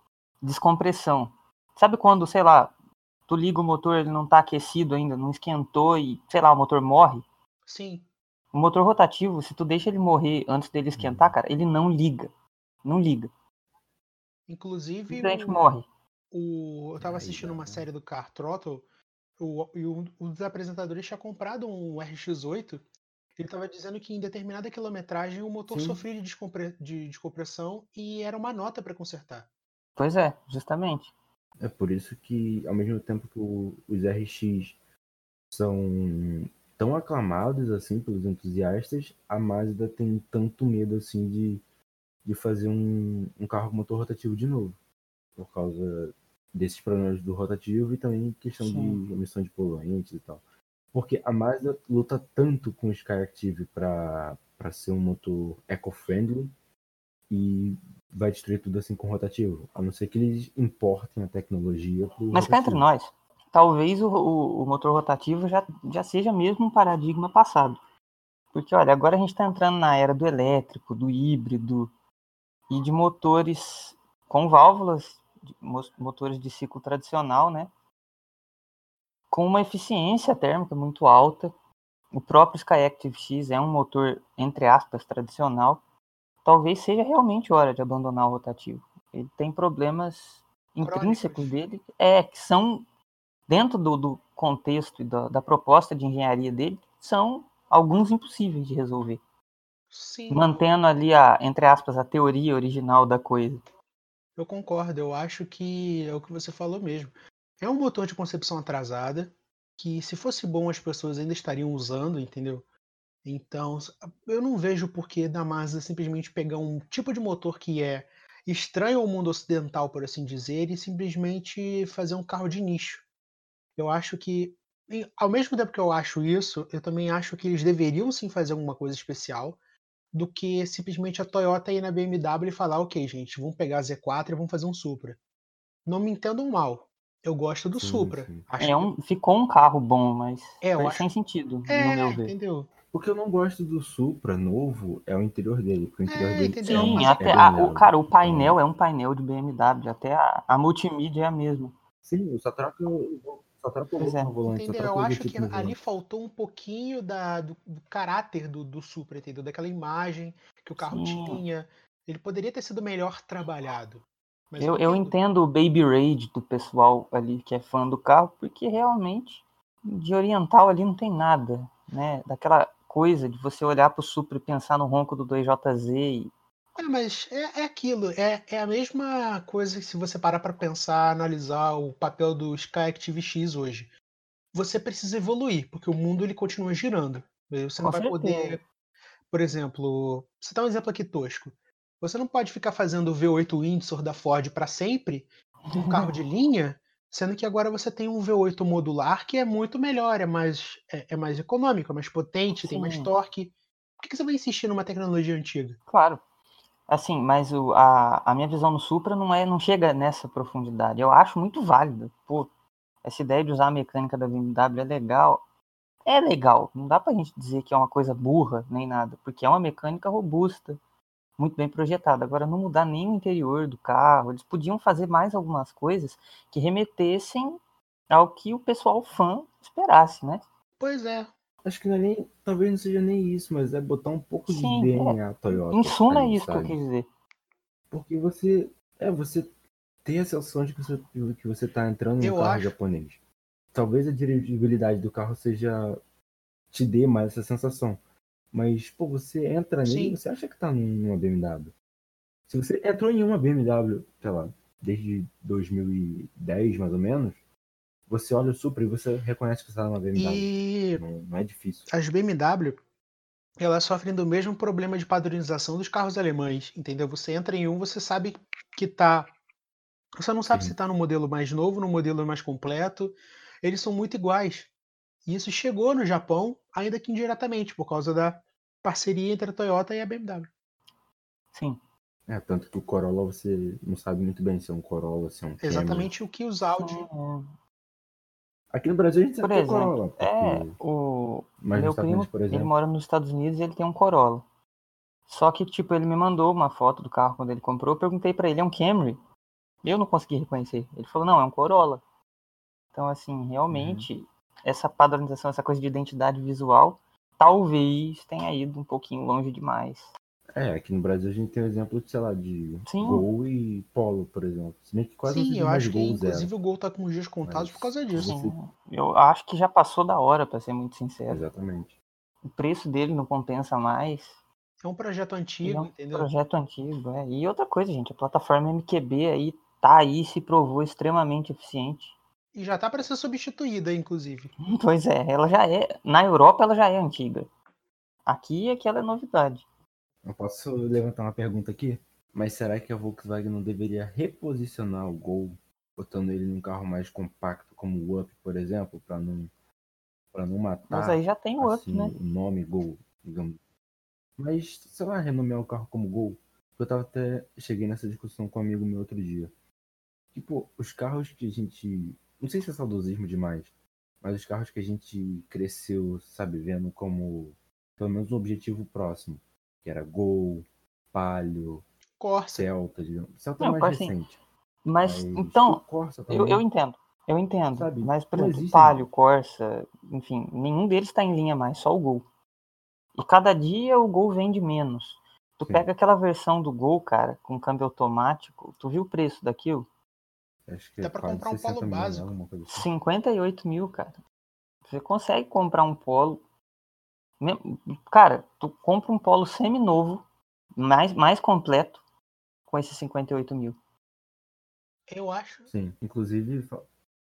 descompressão. Sabe quando, sei lá, tu liga o motor, ele não tá aquecido ainda, não esquentou e, sei lá, o motor morre?
Sim.
O motor rotativo, se tu deixa ele morrer antes dele esquentar, cara, ele não liga. Não liga.
Inclusive,
Simplesmente
o,
morre.
o- eu tava
Aí,
assistindo uma
cara.
série do Car Throttle o, e um um dos apresentadores tinha comprado um RX-8. Ele tava dizendo que em determinada quilometragem o motor
Sim.
sofria de, descompre- de descompressão e era uma nota para consertar.
Pois é, justamente.
É por isso que, ao mesmo tempo que o- os RX são tão aclamados assim pelos entusiastas, a Mazda tem tanto medo assim de, de fazer um, um carro com motor rotativo de novo. Por causa desses problemas do rotativo e também questão
Sim.
de emissão de poluentes e tal. Porque a Mazda luta tanto com o Skyactiv para ser um motor eco-friendly e vai destruir tudo assim com rotativo. A não ser que eles importem a tecnologia
Mas cá entre
rotativo.
nós, talvez o, o- o motor rotativo já, já seja mesmo um paradigma passado. Porque, olha, agora a gente está entrando na era do elétrico, do híbrido e de motores com válvulas, de mo- motores de ciclo tradicional, né? Com uma eficiência térmica muito alta. O próprio Skyactiv X é um motor, entre aspas, tradicional. Talvez seja realmente hora de abandonar o rotativo. Ele tem problemas intrínsecos dele, é, que são, dentro do, do contexto e da, da proposta de engenharia dele, são alguns impossíveis de resolver.
Sim,
Mantendo ali, a, entre aspas, a teoria original da coisa.
eu concordo. Eu acho que é o que você falou mesmo. É um motor de concepção atrasada que, se fosse bom, as pessoas ainda estariam usando, entendeu? Então, eu não vejo por que da Mazda simplesmente pegar um tipo de motor que é estranho ao mundo ocidental, por assim dizer, e simplesmente fazer um carro de nicho. Eu acho que, ao mesmo tempo que eu acho isso, eu também acho que eles deveriam sim fazer alguma coisa especial do que simplesmente a Toyota ir na BMW e falar, ok, gente, vamos pegar a Z4 e vamos fazer um Supra. Não me entendam mal. Eu gosto do
Sim,
Supra.
sim.
Acho
É um, ficou um carro bom, mas
É, eu
foi
acho-
sem sentido,
que... é,
no meu ver.
entendeu?
O que eu não gosto do Supra novo é o interior dele. Porque o interior
É,
dele
entendeu?
é
Sim,
uma-
até
é
a- o, cara, o painel é um painel de BMW, até a, a multimídia é a mesma.
Sim, eu só troco, eu só troco o
é.
volante. Só
Entendeu? Eu
o
acho que
logotipo no
ali faltou um pouquinho da, do, do caráter do, do Supra, entendeu? Daquela imagem que o carro
Sim.
tinha. Ele poderia ter sido melhor trabalhado. Mas
Eu, eu entendo o baby rage do pessoal ali que é fã do carro, porque realmente de oriental ali não tem nada, né? Daquela coisa de você olhar pro Supra e pensar no ronco do 2JZ e
É, mas é, é aquilo, é, é a mesma coisa que se você parar para pensar, analisar o papel do Skyactiv X hoje. Você precisa evoluir, porque o mundo ele continua girando. Você não
Com
vai
certeza.
poder, por exemplo, você dá um exemplo aqui tosco. Você não pode ficar fazendo o V8 Windsor da Ford para sempre, com um carro de linha, sendo que agora você tem um V8 modular que é muito melhor, é mais, é, é mais econômico, é mais potente, tem mais
Sim.
torque. Por que que você vai insistir numa tecnologia antiga?
Claro. Assim, mas o, a, a minha visão no Supra não é, não chega nessa profundidade. Eu acho muito válida. Pô, essa ideia de usar a mecânica da BMW é legal. É legal. Não dá pra gente dizer que é uma coisa burra nem nada, porque é uma mecânica robusta, muito bem projetada. Agora, não mudar nem o interior do carro. Eles podiam fazer mais algumas coisas que remetessem ao que o pessoal fã esperasse, né?
Pois é,
Acho que não é nem, talvez não seja nem isso, mas é botar um pouco
Sim,
de DNA Toyota.
Em suma, é isso que eu quis dizer.
Porque você, é, você tem a sensação de que você, que você tá entrando em um carro
acho-
japonês. Talvez a dirigibilidade do carro seja te dê mais essa sensação. Mas, pô, você entra nele
Sim.
você acha que tá numa BMW. Se você entrou em uma BMW, sei lá, desde 2010 mais ou menos, você olha o Supra e você reconhece que você tá numa BMW.
e
Não, não é difícil.
as BMW elas sofrem do mesmo problema de padronização dos carros alemães, entendeu? Você entra em um, você sabe que tá Você não sabe
Sim.
se está no modelo mais novo, no modelo mais completo. Eles são muito iguais. E isso chegou no Japão, ainda que indiretamente, por causa da parceria entre a Toyota e a BMW.
Sim.
É, tanto que o Corolla você não sabe muito bem se é um Corolla, se é um Camry.
Exatamente o que os Audi.
É.
Aqui no Brasil a gente
Por
sabe que é
exemplo,
Corolla. Porque...
É, o
Mas
meu primo,
Unidos, por
ele
exemplo.
mora nos Estados Unidos e ele tem um Corolla. Só que, tipo, ele me mandou uma foto do carro quando ele comprou. Eu perguntei pra ele, é um Camry? Eu não consegui reconhecer. Ele falou, não, é um Corolla. Então, assim, realmente,
Uhum.
Essa padronização, essa coisa de identidade visual, talvez tenha ido um pouquinho longe demais.
É, aqui no Brasil a gente tem o exemplo, de, sei lá, de
Sim.
Gol e Polo, por exemplo. Se bem que quase
Sim, eu acho que inclusive
zero.
o Gol tá com os dias contados
Mas-
por causa disso.
Você-
Sim, eu acho que já passou da hora, pra ser muito sincero.
Exatamente.
O preço dele não compensa mais.
É um projeto antigo,
é um
entendeu?
projeto antigo, é. E outra coisa, gente, a plataforma MQB aí tá aí, se provou extremamente eficiente.
E já tá para ser substituída, inclusive.
Pois é, ela já é. Na Europa ela já é antiga. Aqui é que ela é novidade.
Eu posso levantar uma pergunta aqui? Mas será que a Volkswagen não deveria reposicionar o Gol, botando ele num carro mais compacto, como o Up, por exemplo, para não, pra não matar
Mas aí já tem o up,
assim,
né?
o nome Gol, digamos. Mas, sei lá, renomear o carro como Gol. Eu tava até. Cheguei nessa discussão com um amigo meu outro dia. Tipo, os carros que a gente. Não sei se é saudosismo demais, mas os carros que a gente cresceu, sabe, vendo como pelo menos um objetivo próximo. Que era Gol, Palio,
Corsa.
Celta, digamos. Celta
Não,
é mais
Corsa,
recente.
Mas,
mas
então,
Corsa
eu, eu entendo. Eu entendo.
Sabe,
Mas, por exemplo,
existem-
Palio, Corsa, enfim, nenhum deles tá em linha mais, só o Gol. E cada dia o Gol vende menos. Tu
Sim.
pega aquela versão do Gol, cara, com câmbio automático, tu viu o preço daquilo?
Acho que
Dá
é
pra comprar um
60
Polo
mil, né?
básico.
Alguma coisa assim.
58 mil, cara. Você consegue comprar um polo. Cara, tu compra um polo semi-novo, mais, mais completo, com esses 58 mil.
Eu acho.
Sim, inclusive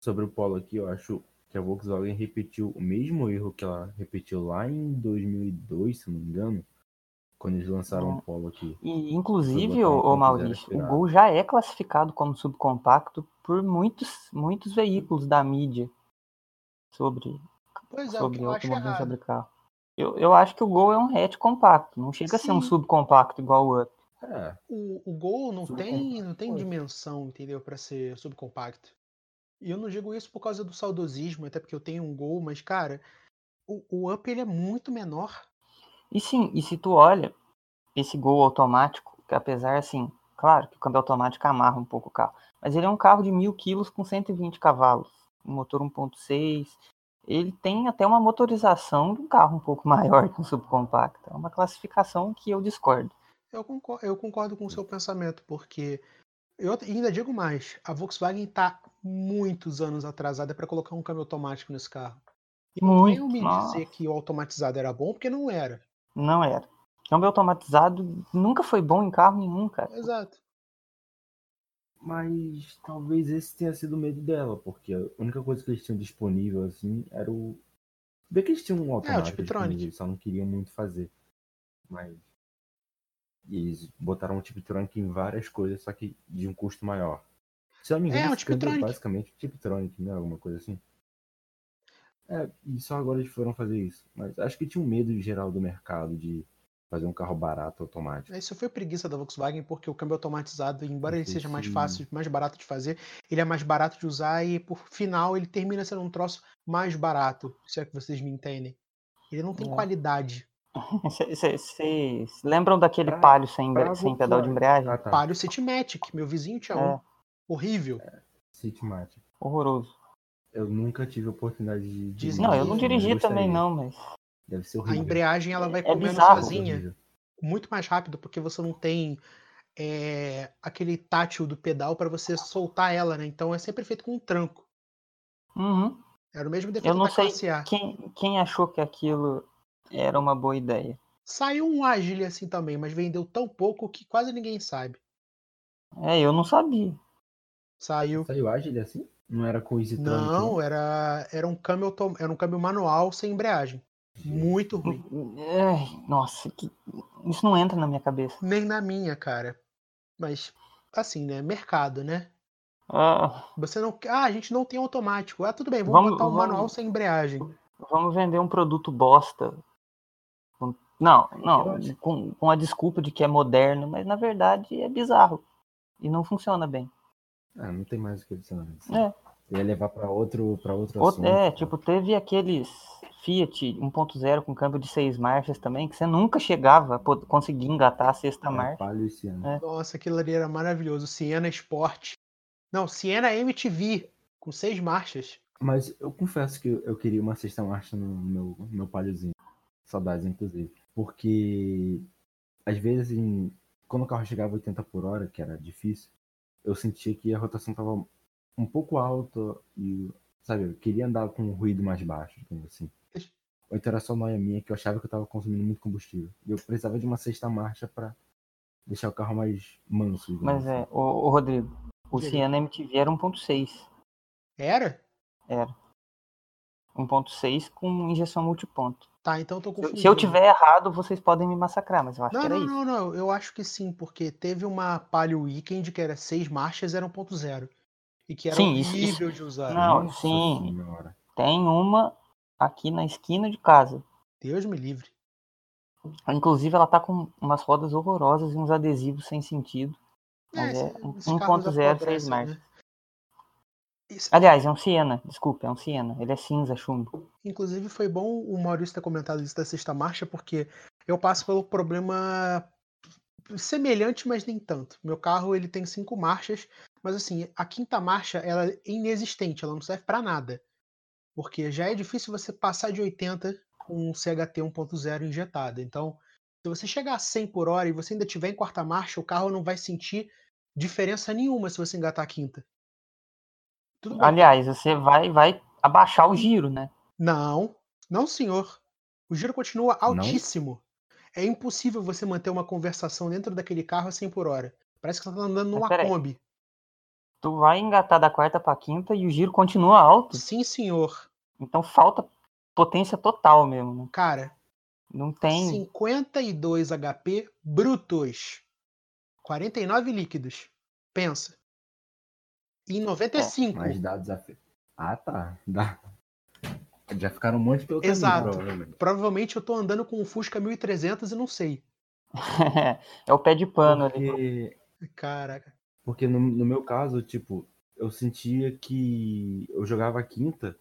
sobre o Polo aqui, eu acho que a Volkswagen repetiu o mesmo erro que ela repetiu lá em 2002, se não me engano, quando eles lançaram o Polo aqui.
E, inclusive,
um 1.0
Maurício, o. Gol já é classificado como subcompacto por muitos, muitos veículos da mídia sobre,
Pois é, o
sobre
errado.
sobre carro. Eu, eu acho que o Gol é um hatch compacto, não chega a ser um
Sim.
subcompacto igual o Up.
É,
O, o Gol não tem, não tem dimensão, entendeu? Pra ser subcompacto. E eu não digo isso por causa do saudosismo, até porque eu tenho um Gol, mas, cara, o, o Up ele é muito menor.
E sim, e se tu olha esse gol automático, que apesar assim, claro que o câmbio automático amarra um pouco o carro, mas ele é um carro de mil quilos com 120 cavalos, um motor 1.6, ele tem até uma motorização de um carro um pouco maior que um subcompacto. É uma classificação que eu discordo.
Eu concordo, eu concordo com o seu pensamento, porque eu ainda digo mais, a Volkswagen está muitos anos atrasada para colocar um câmbio automático nesse carro. E não venham me
nossa.
dizer que o automatizado era bom, porque não era.
Não era. Câmbio automatizado nunca foi bom em carro nenhum, cara.
Exato.
mas talvez esse tenha sido o medo dela, porque a única coisa que eles tinham disponível, assim, era o. Bem que eles tinham um automático
Tiptronic.
disponível, eles só não queriam muito fazer. Mas. E eles botaram o Tiptronic em várias coisas, só que de um custo maior. Se eu não me engano,
É, o
esse câmbio
Tiptronic.
basicamente o Tiptronic, né? Alguma coisa assim. É, e só agora eles foram fazer isso. Mas acho que tinha um medo geral do mercado de fazer um carro barato automático.
Isso foi preguiça da Volkswagen, porque o câmbio automatizado, embora ele seja mais fácil, mais barato de fazer, ele é mais barato de usar e, por final, ele termina sendo um troço mais barato, se é que vocês me entendem. Ele não tem
É.
qualidade.
Vocês lembram daquele
Pra-
palio sem,
pra
sem pedal de embreagem?
Ah, tá.
Palio Citymatic, meu vizinho tinha
É.
um. Horrível.
Citymatic.
Horroroso.
Eu nunca tive a oportunidade de.
Dizem
Não, eu não dirigi também
gostaria.
não, mas
Deve ser
A
horrível.
embreagem ela vai
É
comendo
bizarro.
sozinha.
Horrível.
muito mais rápido, porque você não tem é, aquele tátil do pedal para você soltar ela, né? Então é sempre feito com um tranco.
Uhum.
Era o mesmo defeito
eu não
da
sei
classe A.
quem, quem achou que aquilo era uma boa ideia.
Saiu um Agile assim também, mas vendeu tão pouco que quase ninguém sabe.
É, eu não sabia.
Saiu.
Saiu Agile assim? Não era com Easy
Não, era, era um câmbio autom- era um câmbio manual sem embreagem. Muito ruim.
Nossa, que- isso não entra na minha cabeça.
Nem na minha, cara. Mas, assim, né? Mercado, né?
Ah,
Você não. Ah, a gente não tem automático. Ah, tudo bem, vamos,
Vamos-
botar um
vamos-
manual sem embreagem.
vamos vender um produto bosta. Não, não, com, com a desculpa de que é moderno, mas na verdade é bizarro. E não funciona bem.
Ah, não tem mais o que adicionar. assim.
É.
Eu ia levar pra outro, pra outro
Outro-
assunto.
é, tipo, teve aqueles Fiat 1.0 com câmbio de seis marchas também, que você nunca chegava a pod- conseguir engatar a sexta
É,
marcha.
Palio.
É.
Nossa, aquilo ali era maravilhoso. Siena Sport. Não, Siena MTV, com seis marchas.
Mas eu confesso que eu queria uma sexta marcha no meu, no meu paliozinho. Saudades, inclusive. Porque, às vezes, em- quando o carro chegava a 80 por hora, que era difícil, eu sentia que a rotação estava um pouco alta e, sabe, eu queria andar com um ruído mais baixo, digamos assim. Ou então era só noia minha que eu achava que eu estava consumindo muito combustível. E eu precisava de uma sexta marcha para deixar o carro mais manso.
Mas
assim.
é, o, Rodrigo, o. Siena MTV era 1.6.
Era?
Era. 1.6 com injeção multiponto.
Tá, então eu tô
Se eu-
confundindo.
Se eu tiver errado, vocês podem me massacrar, mas eu acho
Não,
que era
não,
isso.
não, não. Eu acho que sim, porque teve uma Palio Weekend que era seis marchas, era 1.0. E que era
Sim, isso-
horrível de usar.
Não,
Nossa
sim.
Senhora.
Tem uma aqui na esquina de casa.
Deus me livre.
Inclusive, ela tá com umas rodas horrorosas e uns adesivos sem sentido. Mas é um-
esses carros
1.0
apodrecem,
seis marchas.
né? Isso-
Aliás, é um Siena, desculpa, é um Siena. Ele é cinza, chumbo.
Inclusive, foi bom o Maurício ter comentado isso da sexta marcha, porque eu passo pelo problema semelhante, mas nem tanto. Meu carro ele tem cinco marchas, mas assim, a quinta marcha ela é inexistente, ela não serve pra nada. Porque já é difícil você passar de 80 com um CHT 1.0 injetado. Então, se você chegar a 100 por hora e você ainda tiver em quarta marcha, o carro não vai sentir diferença nenhuma se você engatar a quinta. Tudo bem.
Aliás, você vai, vai abaixar o giro, né?
Não, não, senhor. O giro continua
Não?
altíssimo. É impossível você manter uma conversação dentro daquele carro a 100 por hora. Parece que você tá andando numa. Kombi.
Tu vai engatar da quarta pra quinta e o giro continua alto.
Sim, senhor.
Então falta potência total mesmo, né?
Cara,
Não tem.
52 HP brutos. 49 líquidos. Pensa. E 95.
Mais dados af... Ah, tá. Dá. Já ficaram um monte pelo caminho,
Exato.
provavelmente.
Provavelmente eu tô andando com um Fusca 1300 e não sei.
é o pé de pano ali.
Porque,
Caraca.
porque no, no meu caso, tipo, eu sentia que eu jogava a quinta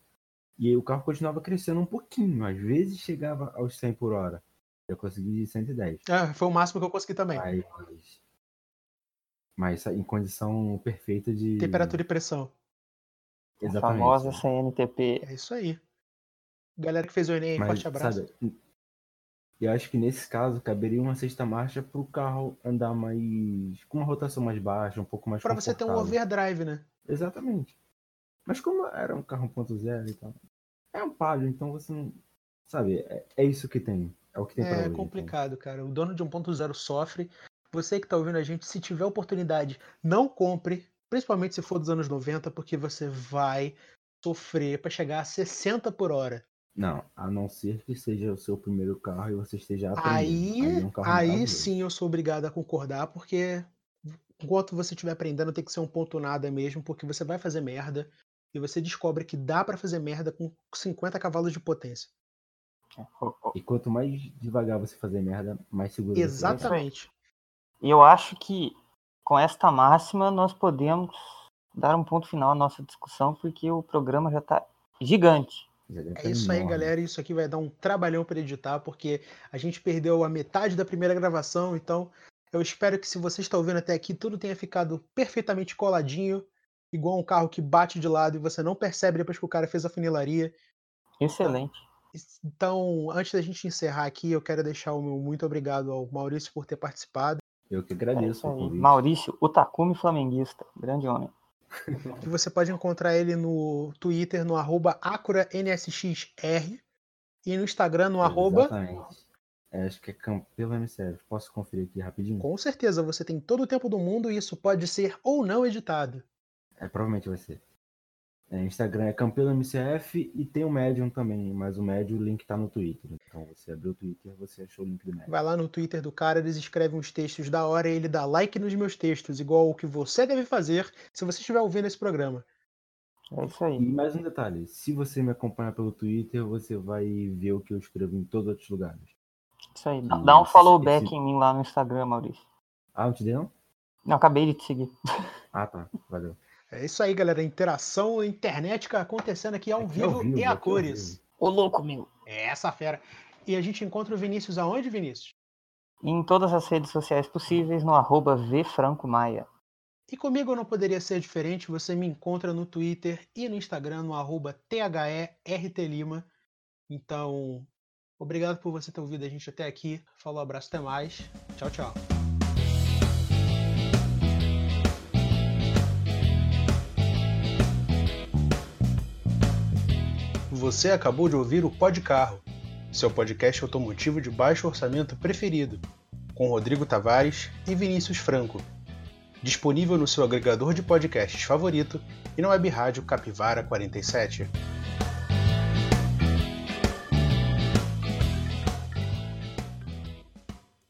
e aí o carro continuava crescendo um pouquinho. Às vezes chegava aos 100 por hora. Eu consegui 110.
Ah, foi o máximo que eu consegui também.
Mas, mas em condição perfeita de.
Temperatura e pressão.
A
Exatamente.
famosa CNTP.
É isso aí. Galera que fez o Enem,
Mas,
forte abraço.
sabe, eu acho que nesse caso caberia uma sexta marcha para o carro andar mais. com uma rotação mais baixa, um pouco mais
Pra você ter um overdrive, né?
Exatamente. Mas como era um carro 1.0 e tal, é um palio, então você não. Sabe, é, é isso que tem. É o que tem pra
É
hoje. então.
complicado, cara. O dono de 1.0 sofre. Você que tá ouvindo a gente, se tiver oportunidade, não compre, principalmente se for dos anos 90, porque você vai sofrer pra chegar a 60 por hora.
Não, a não ser que seja o seu primeiro carro e você esteja aprendendo.
Aí,
é um carro
aí sim eu sou obrigado a concordar, porque enquanto você estiver aprendendo, tem que ser um ponto nada mesmo, porque você vai fazer merda e você descobre que dá pra fazer merda com 50 cavalos de potência.
E quanto mais devagar você fazer merda, mais seguro você vai estar.
Exatamente.
E eu acho que com esta máxima nós podemos dar um ponto final à nossa discussão, porque o programa já tá gigante.
É isso aí, galera. Isso aqui vai dar um trabalhão para editar, porque a gente perdeu a metade da primeira gravação. Então, eu espero que se você está ouvindo até aqui, tudo tenha ficado perfeitamente coladinho, igual um carro que bate de lado e você não percebe depois que o cara fez a funilaria.
Excelente.
Então, antes da gente encerrar aqui, eu quero deixar o meu muito obrigado ao Maurício por ter participado.
Eu que
É
agradeço o convite.
Maurício, o Takumi Flamenguista. Grande homem.
E você pode encontrar ele no Twitter, no arroba AcuraNSXR e no Instagram, no arroba.
Exatamente. É, acho que é Campelo MCF. Posso conferir aqui rapidinho?
Com certeza, você tem todo o tempo do mundo e isso pode ser ou não editado.
É, provavelmente vai ser. É, Instagram é Campelo MCF e tem o Medium também, mas o Medium o link tá no Twitter. Então você abriu o Twitter, você achou o link do Medium.
Vai lá no Twitter do cara, eles escrevem uns textos da hora e ele dá like nos meus textos, igual o que você deve fazer se você estiver ouvindo esse programa.
É isso aí.
E mais um detalhe, se você me acompanhar pelo Twitter, você vai ver o que eu escrevo em todos os outros lugares.
Isso aí. Dá um follow back
esse-
em mim lá no Instagram, Maurício.
Ah, não te dei não?
Não, acabei de te seguir.
Ah, tá. Valeu.
É isso aí, galera. Interação internet acontecendo aqui ao
Aqui
vivo,
ao vivo,
e a cores.
Ô, louco, meu.
É essa fera. E a gente encontra o Vinícius aonde, Vinícius?
Em todas as redes sociais possíveis, no arroba vfrancomaia.
E comigo não poderia ser diferente, você me encontra no Twitter e no Instagram no arroba THERTLima. Então, obrigado por você ter ouvido a gente até aqui. Falou, abraço, até mais. Tchau, tchau. Você acabou de ouvir o Pod Carro, seu podcast automotivo de baixo orçamento preferido, com Rodrigo Tavares e Vinícius Franco disponível no seu agregador de podcasts favorito e na web rádio Capivara 47.